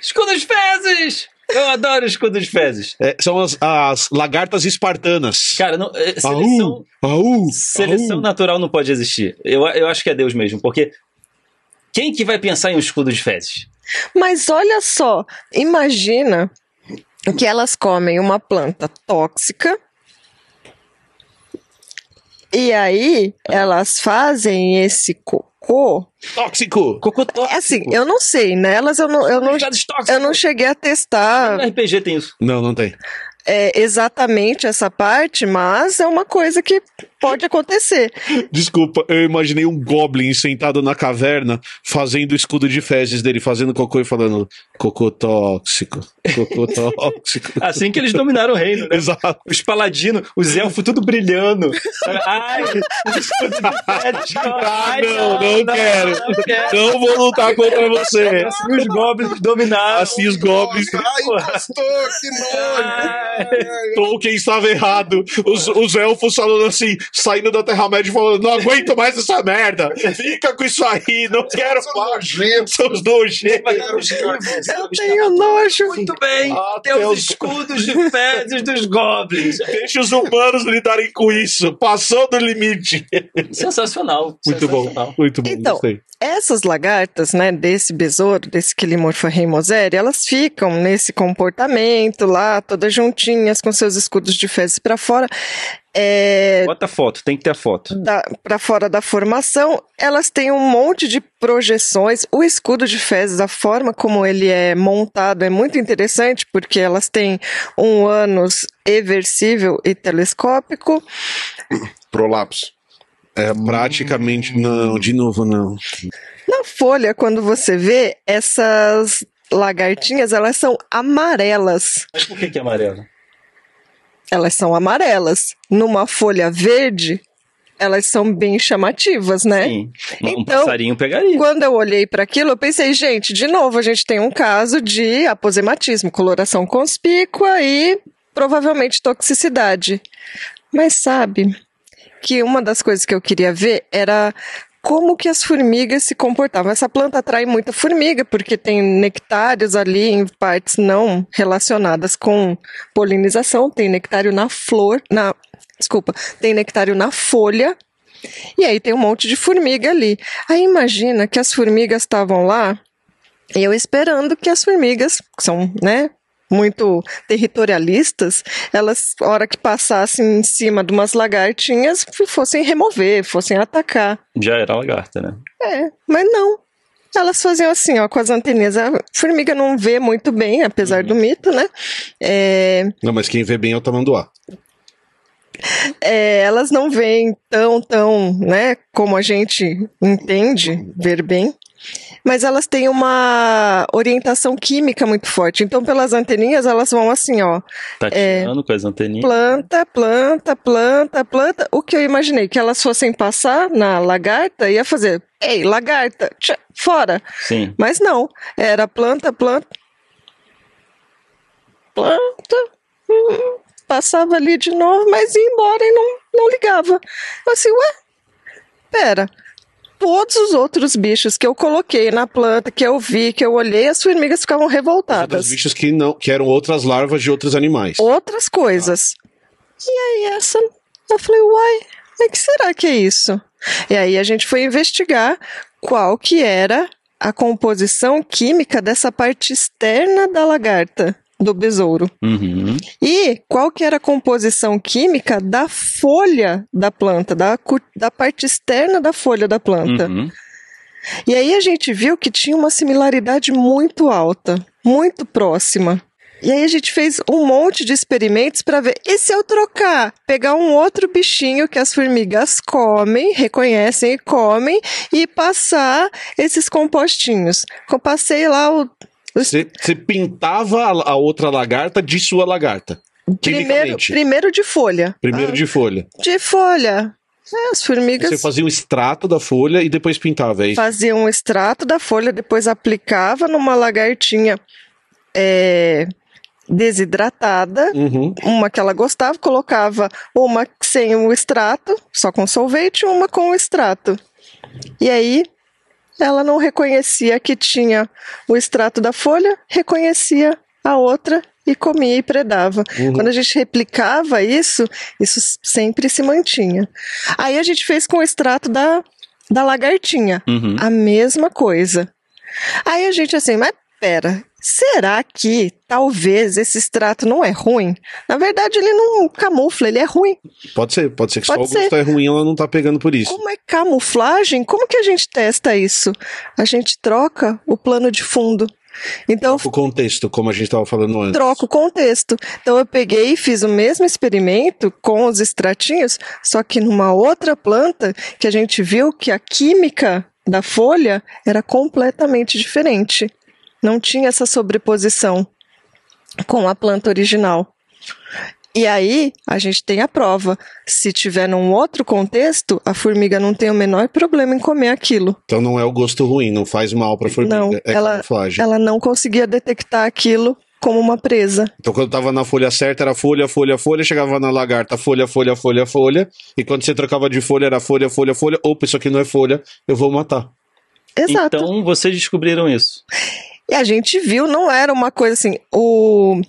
Escudo dos fezes! Eu adoro o escudo dos fezes. É, são as, as lagartas espartanas. Cara, não, é, seleção, Aú, aú, seleção aú. natural não pode existir. Eu, eu acho que é Deus mesmo, porque quem que vai pensar em um escudo de fezes? Mas olha só, imagina que elas comem uma planta tóxica. E aí elas fazem esse cocô. Tóxico. Cocô tóxico. É assim, eu não sei, nelas eu não, eu não, eu não cheguei a No testar RPG tem isso. Não, não tem. é, exatamente essa parte, mas é uma coisa que pode acontecer. Desculpa, eu imaginei um goblin sentado na caverna fazendo o escudo de fezes dele, fazendo cocô e falando cocô tóxico, cocô tóxico. Assim que eles dominaram o reino, né? Exato. Os paladinos, os elfos tudo brilhando. Ai, de fezes. Ah, Ai, não, não quero. não quero. Não vou lutar contra você. Assim os goblins dominaram. Assim os goblins. Ai, pastor, que nojo! Tolkien estava errado. Os, os elfos falando assim, saindo da Terra-média e falando: não aguento mais essa merda. Fica com isso aí, não quero mais. São os nojentos. Eu tenho nojo. Muito bem, Ah, tem os escudos de fezes dos goblins. Deixa os humanos lidarem com isso. Passou do limite. Sensacional. Muito bom, sensacional. muito bom. Então, gostei. Essas lagartas, né, desse besouro, desse Quilimorpha reimoseri, elas ficam nesse comportamento lá, todas juntinhas, com seus escudos de fezes para fora. É, Bota a foto, tem que ter a foto. para fora da formação, elas têm um monte de projeções. O escudo de fezes, a forma como ele é montado é muito interessante, porque elas têm um ânus eversível e telescópico. Prolapso. É praticamente. Não, de novo, não. Na folha, quando você vê, essas lagartinhas, elas são amarelas. Mas por que, que é amarelo? Elas são amarelas. Numa folha verde, elas são bem chamativas, né? Sim. Um Então, passarinho pegaria. Quando eu olhei para aquilo, eu pensei, gente, de novo, a gente tem um caso de aposematismo, coloração conspícua e provavelmente toxicidade. Mas sabe que uma das coisas que eu queria ver era como que as formigas se comportavam. Essa planta atrai muita formiga porque tem nectários ali em partes não relacionadas com polinização, tem nectário na flor, na desculpa, tem nectário na folha e aí tem um monte de formiga ali. Aí imagina que as formigas estavam lá, eu esperando que as formigas, que são, né, muito territorialistas, elas, hora que passassem em cima de umas lagartinhas, fossem remover, fossem atacar. Já era lagarta, né? É, mas não. Elas faziam assim, ó, com as anteninhas. A formiga não vê muito bem, apesar do mito, né? É, Não, mas quem vê bem é o tamanduá. é, elas não veem tão, tão, né, como a gente entende ver bem, mas elas têm uma orientação química muito forte. Então, pelas anteninhas, elas vão assim, ó, Tá tirando com as anteninhas. planta, planta, planta, planta. O que eu imaginei que elas fossem passar na lagarta, ia fazer, ei, lagarta, tchá, fora. Sim. Mas não, era planta, planta, planta, hum, passava ali de novo, mas ia embora e não, não ligava. Eu assim, ué, pera, todos os outros bichos que eu coloquei na planta, que eu vi, que eu olhei, as formigas ficavam Os revoltadas. outros bichos que, não, que eram outras larvas de outros animais. Outras coisas. E aí essa, eu falei, uai, o que será que é isso? E aí a gente foi investigar qual que era a composição química dessa parte externa da lagarta, do besouro. Uhum. E qual que era a composição química da folha da planta, da, da parte externa da folha da planta. Uhum. E aí a gente viu que tinha uma similaridade muito alta, muito próxima. E aí a gente fez um monte de experimentos para ver, e se eu trocar, pegar um outro bichinho que as formigas comem, reconhecem e comem, e passar esses compostinhos. Eu passei lá o Você pintava a, a outra lagarta de sua lagarta. primeiro, primeiro de folha. Primeiro Ah, de folha. de folha. É, as formigas Você fazia um extrato da folha e depois pintava, é isso? fazia um extrato da folha, depois aplicava numa lagartinha é, desidratada, Uhum. uma que ela gostava, colocava uma sem o extrato, só com solvente, uma com o extrato. E aí ela não reconhecia que tinha o extrato da folha, reconhecia a outra e comia e predava. Uhum. Quando a gente replicava isso, isso sempre se mantinha. Aí a gente fez com o extrato da, da lagartinha, Uhum. a mesma coisa. Aí a gente assim, mas pera, será que talvez esse extrato não é ruim? Na verdade, ele não camufla, ele é ruim. Pode ser, pode ser que Pode só o gosto é ruim, ela não tá pegando por isso. Como é camuflagem? Como que a gente testa isso? A gente troca o plano de fundo. Então, O contexto, como a gente tava falando antes. troca o contexto. Então eu peguei e fiz o mesmo experimento com os extratinhos, só que numa outra planta que a gente viu que a química da folha era completamente diferente. Não tinha essa sobreposição com a planta original. E aí, a gente tem a prova. Se tiver num outro contexto, a formiga não tem o menor problema em comer aquilo. Então não é o gosto ruim, não faz mal pra formiga. Não, é ela- camuflagem. Ela não conseguia detectar aquilo como uma presa. Então quando tava na folha certa era folha, folha, folha, chegava na lagarta, folha, folha, folha, folha. E quando você trocava de folha era folha, folha, folha. Opa, isso aqui não é folha, eu vou matar. Exato. Então vocês descobriram isso. E a gente viu, não era uma coisa assim. O,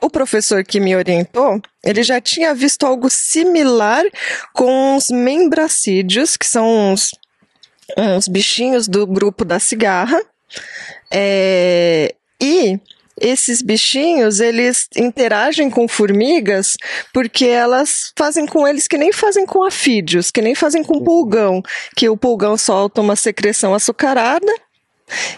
o professor que me orientou, ele já tinha visto algo similar com os membracídeos, que são uns, uns bichinhos do grupo da cigarra. É, e esses bichinhos, eles interagem com formigas porque elas fazem com eles que nem fazem com afídeos, que nem fazem com pulgão, que o pulgão solta uma secreção açucarada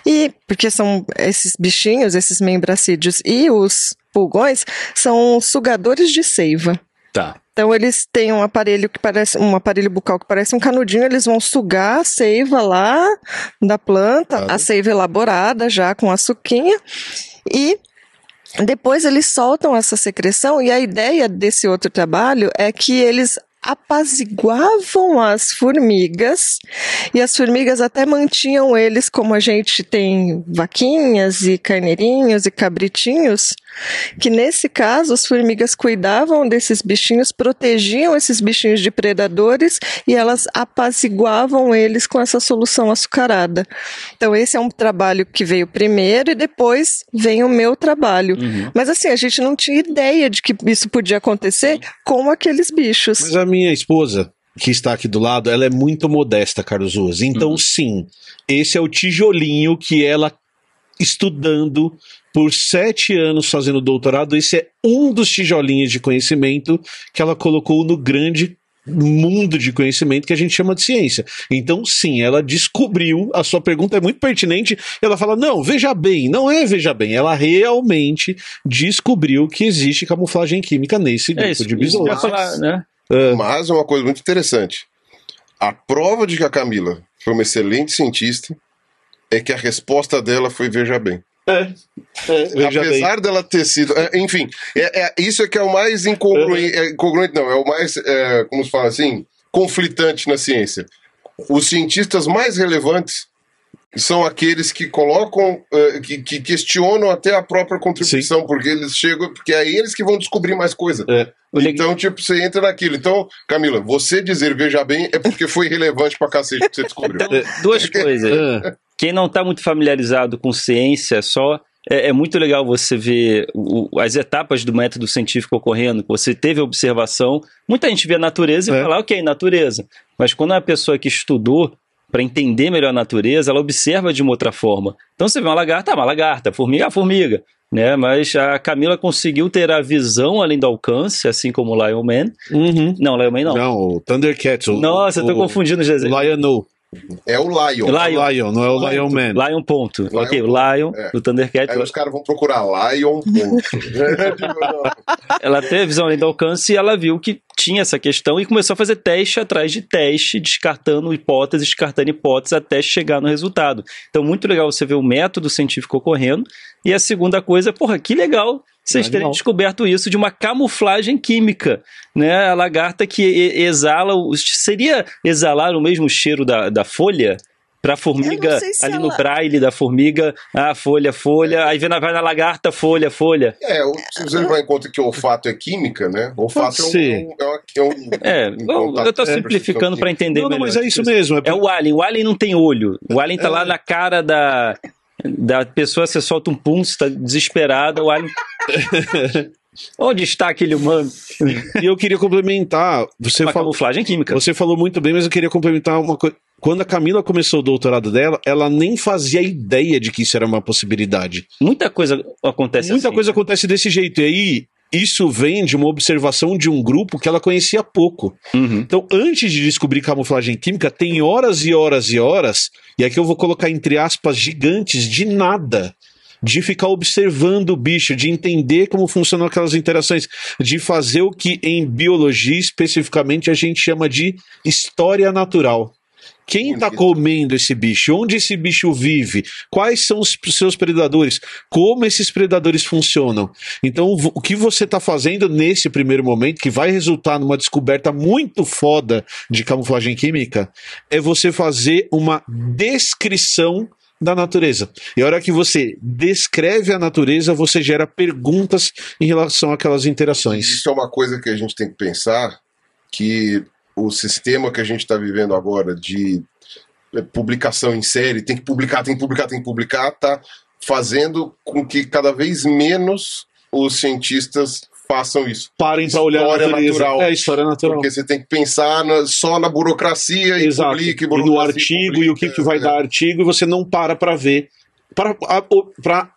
e porque são esses bichinhos, esses membracídeos e os pulgões são sugadores de seiva. Tá. Então eles têm um aparelho que parece um aparelho bucal que parece um canudinho, eles vão sugar a seiva lá da planta, a seiva elaborada já com açuquinha e depois eles soltam essa secreção e a ideia desse outro trabalho é que eles apaziguavam as formigas e as formigas até mantinham eles como a gente tem vaquinhas e carneirinhos e cabritinhos, que nesse caso as formigas cuidavam desses bichinhos, protegiam esses bichinhos de predadores e elas apaziguavam eles com essa solução açucarada. Então esse é um trabalho que veio primeiro e depois vem o meu trabalho. Uhum. Mas assim, a gente não tinha ideia de que isso podia acontecer com aqueles bichos. Mas a minha esposa, que está aqui do lado, ela é muito modesta, Carlos Ruas. Então, Uhum. sim, esse é o tijolinho que ela, estudando por sete anos fazendo doutorado, esse é um dos tijolinhos de conhecimento que ela colocou no grande mundo de conhecimento que a gente chama de ciência. Então, sim, ela descobriu, a sua pergunta é muito pertinente, ela fala, não, veja bem, não é veja bem, ela realmente descobriu que existe camuflagem química nesse grupo É isso. de besouros. né? Mas uma coisa muito interessante. A prova de que a Camila foi uma excelente cientista é que a resposta dela foi veja bem. Veja bem. Apesar dela ter sido. é, enfim, é, é- isso é que é o mais incongruente. É, incongruente não, é o mais, é, como se fala assim, conflitante na ciência. Os cientistas mais relevantes são aqueles que colocam, é, que, que questionam até a própria contribuição, porque eles chegam, porque é eles que vão descobrir mais coisa. É. Então, tipo, você entra naquilo. Então, Camila, você dizer veja bem é porque foi relevante pra cacete que você descobriu. Então, duas coisas. Quem não está muito familiarizado com ciência só, é, é muito legal você ver o- as etapas do método científico ocorrendo. Você teve observação. Muita gente vê a natureza e É. fala, ok, natureza. Mas quando é uma pessoa que estudou para entender melhor a natureza, ela observa de uma outra forma. Então você vê uma lagarta, ah, uma lagarta, formiga, ah, formiga. Né? Mas a Camila conseguiu ter a visão além do alcance, assim como o Lion Man. uhum. Não, Lion Man não. Não, o Thundercats. O, Nossa, eu tô o, confundindo os O desenhos. Lion, É o Lion. Lion. o Lion, não é o Lion Man. Lion ponto. Lion ok, o. Lion, É. do Thundercat. Aí os caras vão procurar Lion. ponto. Ela teve a visão além do alcance e ela viu que tinha essa questão e começou a fazer teste atrás de teste, descartando hipóteses, descartando hipóteses até chegar no resultado. Então, muito legal você ver o método científico ocorrendo. E a segunda coisa, porra, que legal vocês terem descoberto isso de uma camuflagem química, né? A lagarta que exala, o- seria exalar o mesmo cheiro da, da folha? pra Eu formiga não se ali ela- no braille da formiga, ah, folha, folha, aí vem na, vai na lagarta, folha, folha. É, o- se você levar em conta que o olfato é química, né? O olfato é um, é um, é um- É, um eu, contato eu tô com a simplificando pra percepção entender Não, não, melhor. mas é isso mesmo. É, É o Alien. O Alien não tem olho. O Alien tá É. lá na cara da, da pessoa, você solta um pum, você tá desesperada, o Alien. Onde está aquele humano? E eu queria complementar. Você Uma falou, camuflagem química. você falou muito bem, mas eu queria complementar uma coisa. Quando a Camila começou o doutorado dela, ela nem fazia ideia de que isso era uma possibilidade. Muita coisa acontece Muita assim. coisa acontece desse jeito. E aí, isso vem de uma observação de um grupo que ela conhecia pouco. Uhum. Então, antes de descobrir camuflagem química, tem horas e horas e horas, e aqui eu vou colocar entre aspas gigantes, de nada. De ficar observando o bicho, de entender como funcionam aquelas interações, de fazer o que em biologia especificamente a gente chama de história natural. Quem está comendo esse bicho? Onde esse bicho vive? Quais são os seus predadores? Como esses predadores funcionam? Então, o que você está fazendo nesse primeiro momento, que vai resultar numa descoberta muito foda de camuflagem química, é você fazer uma descrição da natureza. E a hora que você descreve a natureza, você gera perguntas em relação àquelas interações. Isso é uma coisa que a gente tem que pensar, que o sistema que a gente está vivendo agora de eh, publicação em série, tem que publicar, tem que publicar, tem que publicar, tá fazendo com que cada vez menos os cientistas façam isso. Parem para olhar a História natureza. natural. É, história natural. Porque você tem que pensar na- só na burocracia e Exato. publique, E no burocracia, artigo e o que, publica, que vai é. dar artigo e você não para para ver, para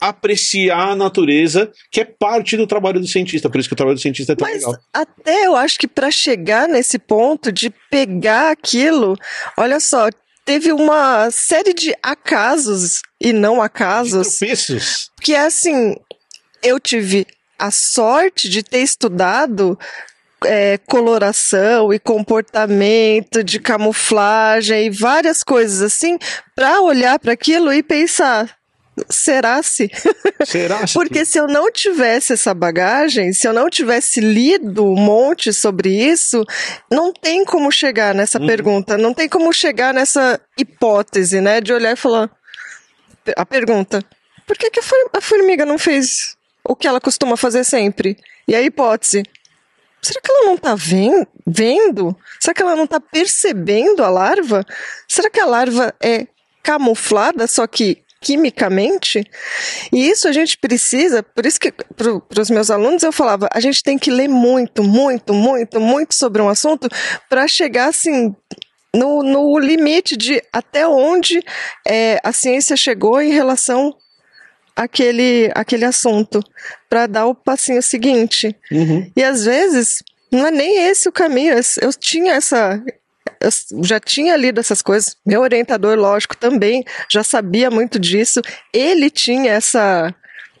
apreciar a natureza, que é parte do trabalho do cientista. Por isso que o trabalho do cientista é tão Mas legal. até eu acho que para chegar nesse ponto de pegar aquilo, olha só, teve uma série de acasos e não De acasos, tropeços. que é assim, eu tive a sorte de ter estudado é, coloração e comportamento de camuflagem e várias coisas assim, para olhar para aquilo e pensar, será se? Será? Porque se eu não tivesse essa bagagem, se eu não tivesse lido um monte sobre isso, não tem como chegar nessa Uhum. pergunta, não tem como chegar nessa hipótese, né? De olhar e falar. A pergunta: por que, que a formiga não fez o que ela costuma fazer sempre? E a hipótese: será que ela não está vendo? Será que ela não está percebendo a larva? Será que a larva é camuflada, só que quimicamente? E isso a gente precisa, por isso que para os meus alunos eu falava, a gente tem que ler muito, muito, muito, muito sobre um assunto para chegar assim no, no limite de até onde é, a ciência chegou em relação àquele, àquele assunto, para dar o passinho seguinte. Uhum. E às vezes não é nem esse o caminho. Eu, eu tinha essa. Eu já tinha lido essas coisas. Meu orientador, lógico, também já sabia muito disso. Ele tinha essa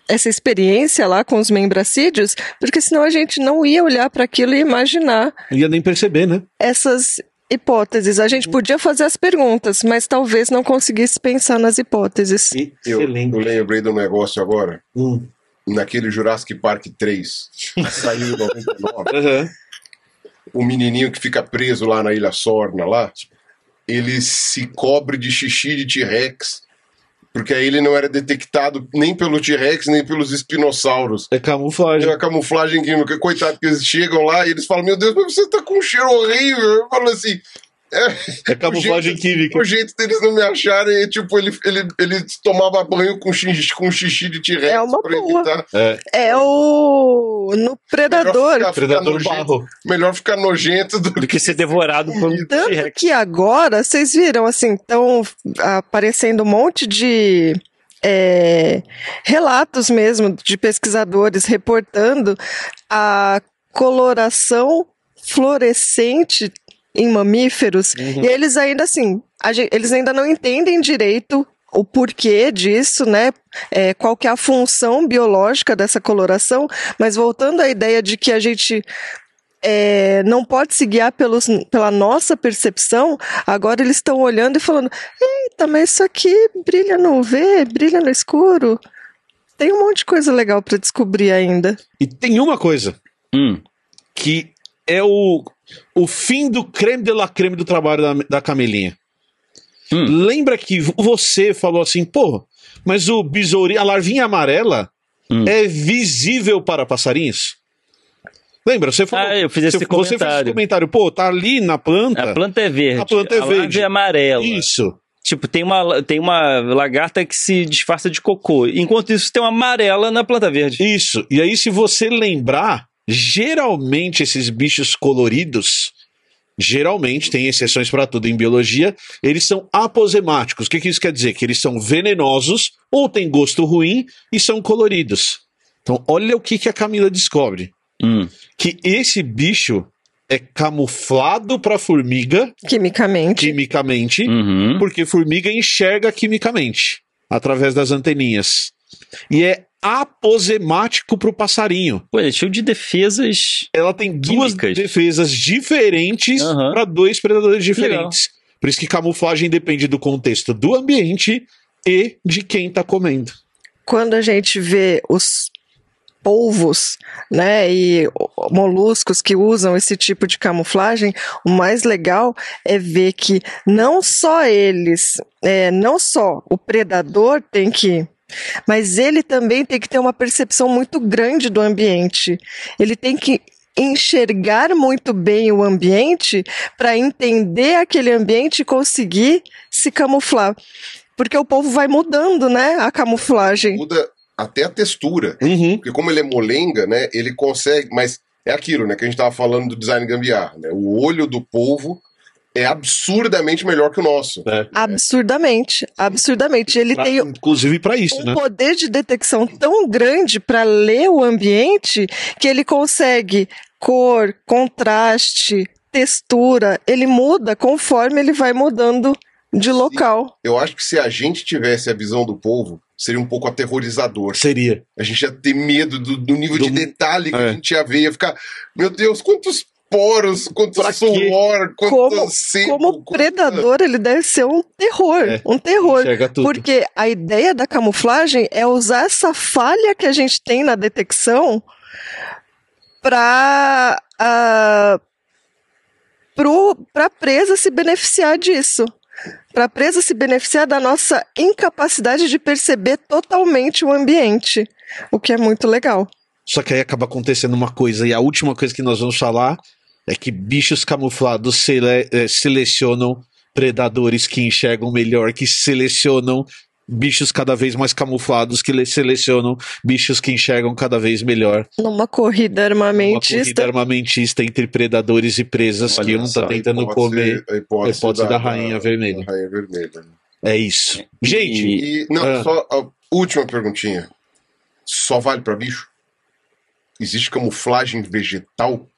essa experiência lá com os membracídios, porque senão a gente não ia olhar para aquilo e imaginar Não ia nem perceber, né? essas hipóteses. A gente podia fazer as perguntas, mas talvez não conseguisse pensar nas hipóteses. Eu, Excelente. eu lembrei de um negócio agora, Hum. naquele Jurassic Park 3, saiu em 99. Aham. o menininho que fica preso lá na Ilha Sorna, lá, ele se cobre de xixi de T-Rex, porque aí ele não era detectado nem pelo T-Rex, nem pelos espinossauros. É camuflagem. É a camuflagem química, coitado, que eles chegam lá e eles falam, meu Deus, mas você tá com um cheiro horrível. Eu falo assim, É camuflagem o jeito- química. o jeito deles não me acharem é tipo, ele, ele, ele tomava banho com xixi, com xixi de T-Rex É uma pra boa. evitar. É, É o. No Predador. Melhor ficar, predador ficar nojento, barro. melhor ficar nojento do Do que ser devorado por um Tanto que agora, vocês viram, assim, estão aparecendo um monte de é, relatos mesmo de pesquisadores reportando a coloração fluorescente em mamíferos. E eles ainda, assim, a gen- eles ainda não entendem direito o porquê disso, né? É, qual que é a função biológica dessa coloração, mas voltando à ideia de que a gente é, não pode se guiar pelos, pela nossa percepção, agora eles estão olhando e falando: eita, mas isso aqui brilha no UV, brilha no escuro. Tem um monte de coisa legal para descobrir ainda. E tem uma coisa Hum. que é o, o fim do creme de la creme do trabalho da, da Camilinha. Hum. Lembra que você falou assim, pô, mas o besourinho, a larvinha amarela Hum. é visível para passarinhos? Lembra? Você falou. Ah, eu fiz esse você, você fez esse comentário. comentário, pô, tá ali na planta. A planta é verde. A planta é larva verde. é amarela. Isso. Tipo, tem uma, tem uma lagarta que se disfarça de cocô. Enquanto isso, tem uma amarela na planta verde. Isso. E aí, se você lembrar, geralmente esses bichos coloridos, geralmente, tem exceções para tudo em biologia, eles são aposemáticos. O que, que isso quer dizer? Que eles são venenosos ou têm gosto ruim e são coloridos. Então, olha o que, que a Camila descobre. Hum. Que esse bicho é camuflado para formiga Quimicamente. quimicamente, Uhum. porque formiga enxerga quimicamente através das anteninhas. E é aposemático para o passarinho. Pô, ele é cheio de defesas. Ela tem duas Químicas. defesas diferentes Aham. para dois predadores Legal. diferentes. Por isso que camuflagem depende do contexto do ambiente e de quem tá comendo. Quando a gente vê os polvos, né, e moluscos que usam esse tipo de camuflagem, o mais legal é ver que não só eles, é, não só o predador tem que mas ele também tem que ter uma percepção muito grande do ambiente. Ele tem que enxergar muito bem o ambiente para entender aquele ambiente e conseguir se camuflar. Porque o povo vai mudando, né, a camuflagem. Muda até a textura. Uhum. Porque como ele é molenga, né, ele consegue, mas é aquilo, né, que a gente tava falando do design gambiarra, né? O olho do polvo é absurdamente melhor que o nosso. É. Absurdamente, absurdamente. Ele Pra- tem inclusive para isso, um né? poder de detecção tão grande para ler o ambiente que ele consegue cor, contraste, textura, ele muda conforme ele vai mudando de local. Eu acho que se a gente tivesse a visão do polvo, seria um pouco aterrorizador. Seria. A gente ia ter medo do, do nível Do- de detalhe que é. a gente ia ver, ia ficar, meu Deus, quantos poros, quanto Pra quê? suor, quanto Como, sebo, como predador, ele deve ser um terror, É, um terror. Porque a ideia da camuflagem é usar essa falha que a gente tem na detecção para a presa se beneficiar disso. Para a presa se beneficiar da nossa incapacidade de perceber totalmente o ambiente. O que é muito legal. Só que aí acaba acontecendo uma coisa, e a última coisa que nós vamos falar é que bichos camuflados sele- eh, selecionam predadores que enxergam melhor, que selecionam bichos cada vez mais camuflados, que le- selecionam bichos que enxergam cada vez melhor. Numa corrida Uma armamentista. corrida armamentista entre predadores e presas que Olha um só, tá tentando comer. a hipótese, a hipótese da rainha vermelha. da rainha vermelha. né? É isso. Gente, E, não, Ah. só a última perguntinha. Só vale pra bicho? Existe camuflagem vegetal?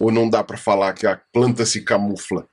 Ou não dá pra falar que a planta se camufla?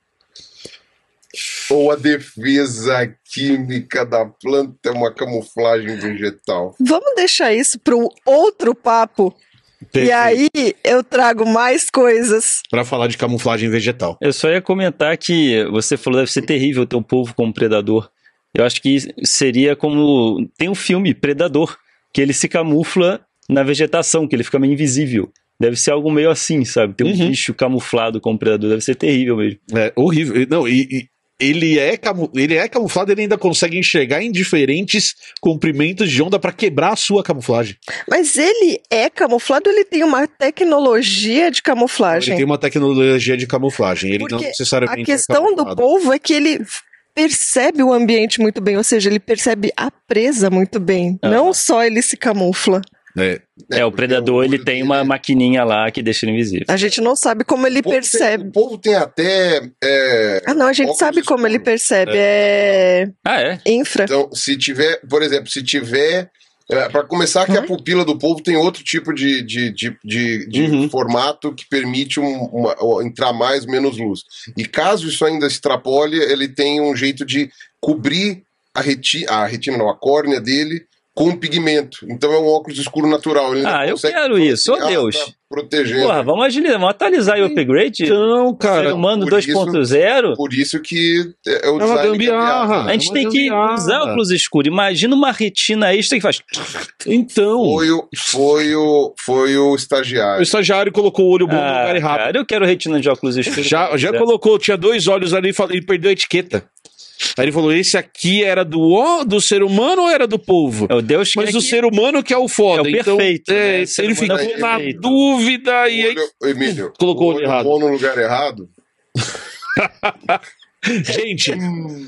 Ou a defesa química da planta é uma camuflagem vegetal? Vamos deixar isso para um outro papo. E perfeito. aí eu trago mais coisas. Pra falar de camuflagem vegetal. Eu só ia comentar que você falou deve ser terrível ter um povo como predador. Eu acho que seria como. Tem um filme, Predador, que ele se camufla na vegetação, que ele fica meio invisível. Deve ser algo meio assim, sabe? Ter um Uhum. bicho camuflado como predador. Deve ser terrível mesmo. É horrível. Não, e, e ele, é camu- ele é camuflado, ele ainda consegue enxergar em diferentes comprimentos de onda pra quebrar a sua camuflagem. Mas ele é camuflado, ele tem uma tecnologia de Ele camuflagem. tem uma tecnologia de camuflagem. Ele não Porque necessariamente. A é questão do camuflado. polvo é que ele percebe o ambiente muito bem, ou seja, ele percebe a presa muito bem. Ah. Não só ele se camufla. É, É, o porque predador ele olho tem dele uma é- maquininha lá que deixa ele invisível. A gente não sabe como ele O povo tem- percebe. o povo tem até. é, Ah, não, a gente sabe como ele escuros. percebe. É. Ah, é? Infra. Então, se tiver, por exemplo, se tiver. para começar, que a Uhum. pupila do povo tem outro tipo de, de, de, de, de Uhum. formato que permite um- uma- entrar mais menos luz. E caso isso ainda extrapole, ele tem um jeito de cobrir a retina, a retina não, a córnea dele com pigmento. Então é um óculos escuro natural. Ele Ah, eu quero isso, ô Deus. tá protegendo. Porra, vamos agilizar, vamos atualizar e o upgrade? Então, cara. humano por 2.0? Por isso que é o É uma design gambiarra. A gente É tem que usar óculos escuros. Imagina uma retina extra que faz. Então. Foi o, foi o, foi o O estagiário. estagiário colocou o olho bom no Ah, lugar errado. cara, eu quero retina de óculos escuros. Já, já colocou, tinha dois olhos ali e e perdeu a etiqueta. Aí ele falou: esse aqui era do, do ser humano ou era do povo? É o Deus Mas é o que- ser humano que é o foda. É o então, perfeito, é, né? Ele é ficou o na perfeito. dúvida e aí. Olho, Emílio, Colocou o olho errado. no lugar errado. Gente,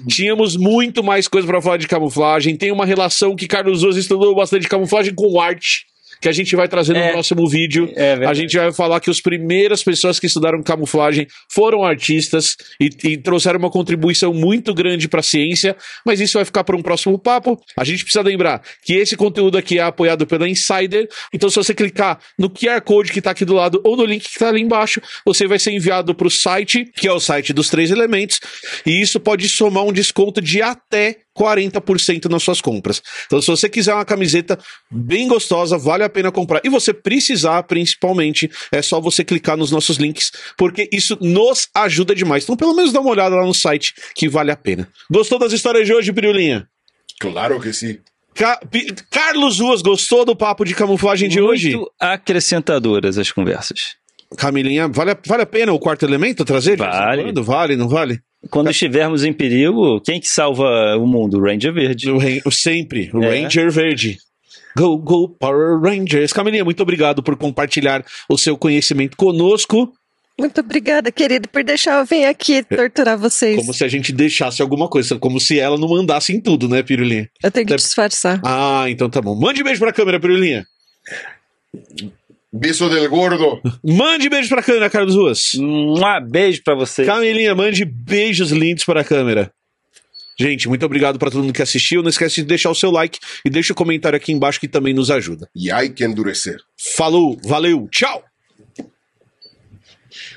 tínhamos muito mais coisa pra falar de camuflagem. Tem uma relação que Carlos Ruas estudou bastante de camuflagem com arte, que a gente vai trazer no É. próximo vídeo. É. A gente vai falar que as primeiras pessoas que estudaram camuflagem foram artistas e, e trouxeram uma contribuição muito grande para a ciência, mas isso vai ficar para um próximo papo. A gente precisa lembrar que esse conteúdo aqui é apoiado pela Insider, então se você clicar no QR Code que está aqui do lado ou no link que está ali embaixo, você vai ser enviado para o site, que é o site dos três elementos, e isso pode somar um desconto de até 40% nas suas compras. Então, se você quiser uma camiseta bem gostosa, vale a pena comprar. E você precisar, principalmente, é só você clicar nos nossos links, porque isso nos ajuda demais. Então, pelo menos dá uma olhada lá no site, que vale a pena. Gostou das histórias de hoje, Pirulinha? Claro que sim. Ca- Carlos Ruas, gostou do papo de camuflagem de hoje? Muito acrescentadoras as conversas. Camilinha, vale a, vale a pena o quarto elemento trazer? Vale. Vale, não vale? Quando estivermos em perigo, quem que salva o mundo? O Ranger Verde. O sempre, o É. Ranger Verde. Go, go, Power Rangers. Camilinha, muito obrigado por compartilhar o seu conhecimento conosco, Muito obrigada, querido, por deixar eu vir aqui torturar vocês. como se a gente deixasse alguma coisa, como se ela não mandasse em tudo, né, Pirulinha? Eu tenho que Deve- disfarçar. Ah, então tá bom. Mande beijo pra câmera, Pirulinha. Bicho del gordo. Mande beijo pra câmera, Carlos Ruas. Um beijo pra você. Camilinha, mande beijos lindos para a câmera. Gente, muito obrigado para todo mundo que assistiu. Não esquece de deixar o seu like e deixa o comentário aqui embaixo que também nos ajuda. E ai que endurecer. Falou, valeu, tchau!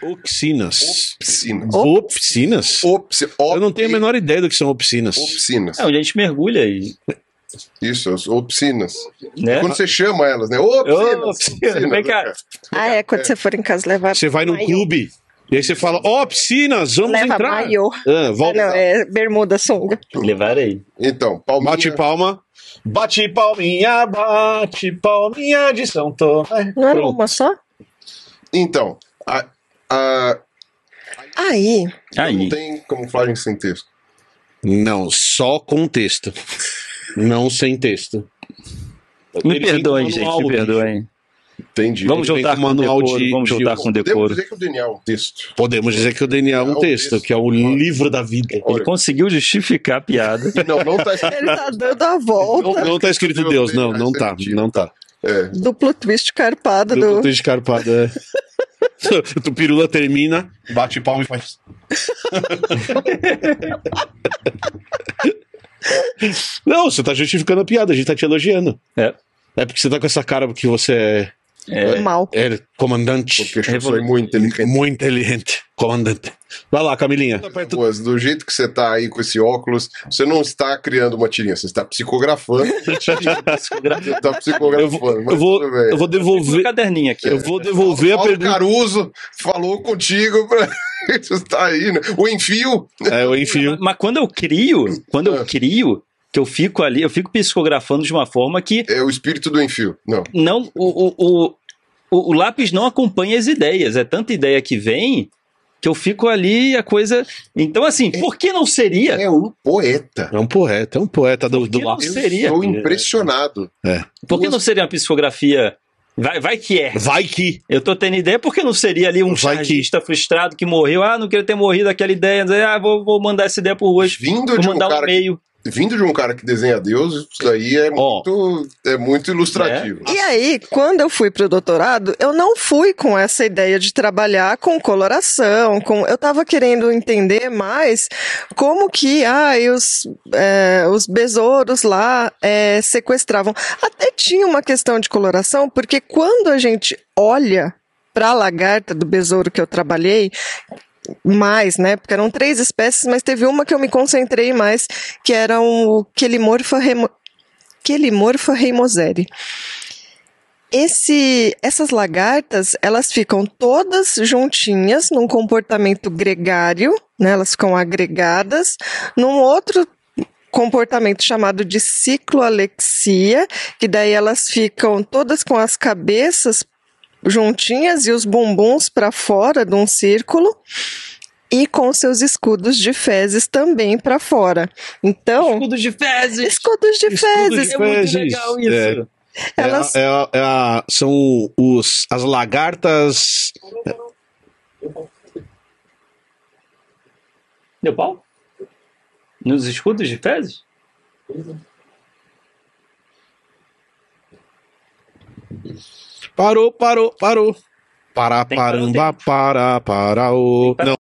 Oficinas. Piscinas. Oficinas? Opsi, Eu não tenho a menor ideia do que são oficinas. Oficinas. É onde a gente mergulha aí, Isso, as oficinas. né? Quando você chama elas, né? Ô, Oficinas. oficina, vem cá. Ah, é, quando você for em casa levar. Você vai num maiô. clube e aí você fala, ó, piscinas, vamos Leva entrar. maiô. Ah, volta. não, é bermuda sunga. Levarei. Então, palminha. Bate palma. Bate palminha, bate palminha de São Tomé. Não era Pronto. uma só? Então, a, a, Aí, Aí. não tem camuflagem sem texto. Não, só com texto. Não sem texto. Me Ele perdoem, com gente, me perdoem. Entendi. Vamos Ele juntar com com manual decoro, de- vamos de- juntar com Podemos decoro. dizer que o DNA é um texto. Podemos dizer que o DNA é um É um texto, texto. que é o livro da vida. Olha, Ele conseguiu justificar a piada. não, não tá escrito. ele tá dando a volta. Não tá escrito Deus, não, não tá, não tá. É. Duplo twist carpado Do do. ponto de escarpado, é. O pirula termina, bate palma e faz. Não, você tá justificando a piada, a gente tá te elogiando. É. É porque você tá com essa cara porque você É, Mal. é, é comandante. Porque eu sou muito inteligente. Muito inteligente. Comandante. Vai lá, Camilinha. Mas do jeito que você tá aí com esse óculos, você não está criando uma tirinha, você está psicografando. você está psicografando. Eu vou, eu vou, um devolver. caderninho aqui. Eu vou devolver a Paulo pergunta. Caruso falou contigo pra. Você está aí, né? O enfio. É, eu enfio. Mas quando eu crio, quando eu crio, que eu fico ali, eu fico psicografando de uma forma que É o espírito do enfio. Não. não o, o, o, o, o lápis não acompanha as ideias. É tanta ideia que vem que eu fico ali e a coisa. Então, assim, por que não seria? É um poeta. É um poeta, é um poeta do, do que lápis. não seria? Estou impressionado. Por que não seria uma psicografia? Vai, vai que é. Vai que. Eu tô tendo ideia, por que não seria ali um Vai que- chargista frustrado que morreu? Ah, não queria ter morrido aquela ideia. Ah, vou, vou mandar essa ideia por hoje. Vindo Vou de um mandar um cara que e-mail. Vindo de um cara que desenha Deus, isso daí é, Ó. muito, é muito ilustrativo. E aí, quando eu fui pro doutorado, eu não fui com essa ideia de trabalhar com coloração, com eu tava querendo entender mais como que ah, e os, é, os besouros lá é, sequestravam. Até tinha uma questão de coloração, porque quando a gente olha para a lagarta do besouro que eu trabalhei, mais, né? Porque eram três espécies, mas teve uma que eu me concentrei mais, que era o Quelimorpha remo... Quelimorpha reimoseri. Esse, essas lagartas, elas ficam todas juntinhas num comportamento gregário, né? Elas ficam agregadas num outro comportamento chamado de cicloalexia, que daí elas ficam todas com as cabeças juntinhas e os bumbuns para fora de um círculo. e com seus escudos de fezes também para fora. Então, Escudos de fezes! escudos de Escudos fezes. de É muito fezes. legal isso. É, Elas- é é a- são os, as lagartas. Deu pau? Nos escudos de fezes? Parou, parou, parou. O paramba, para, para, o. Não.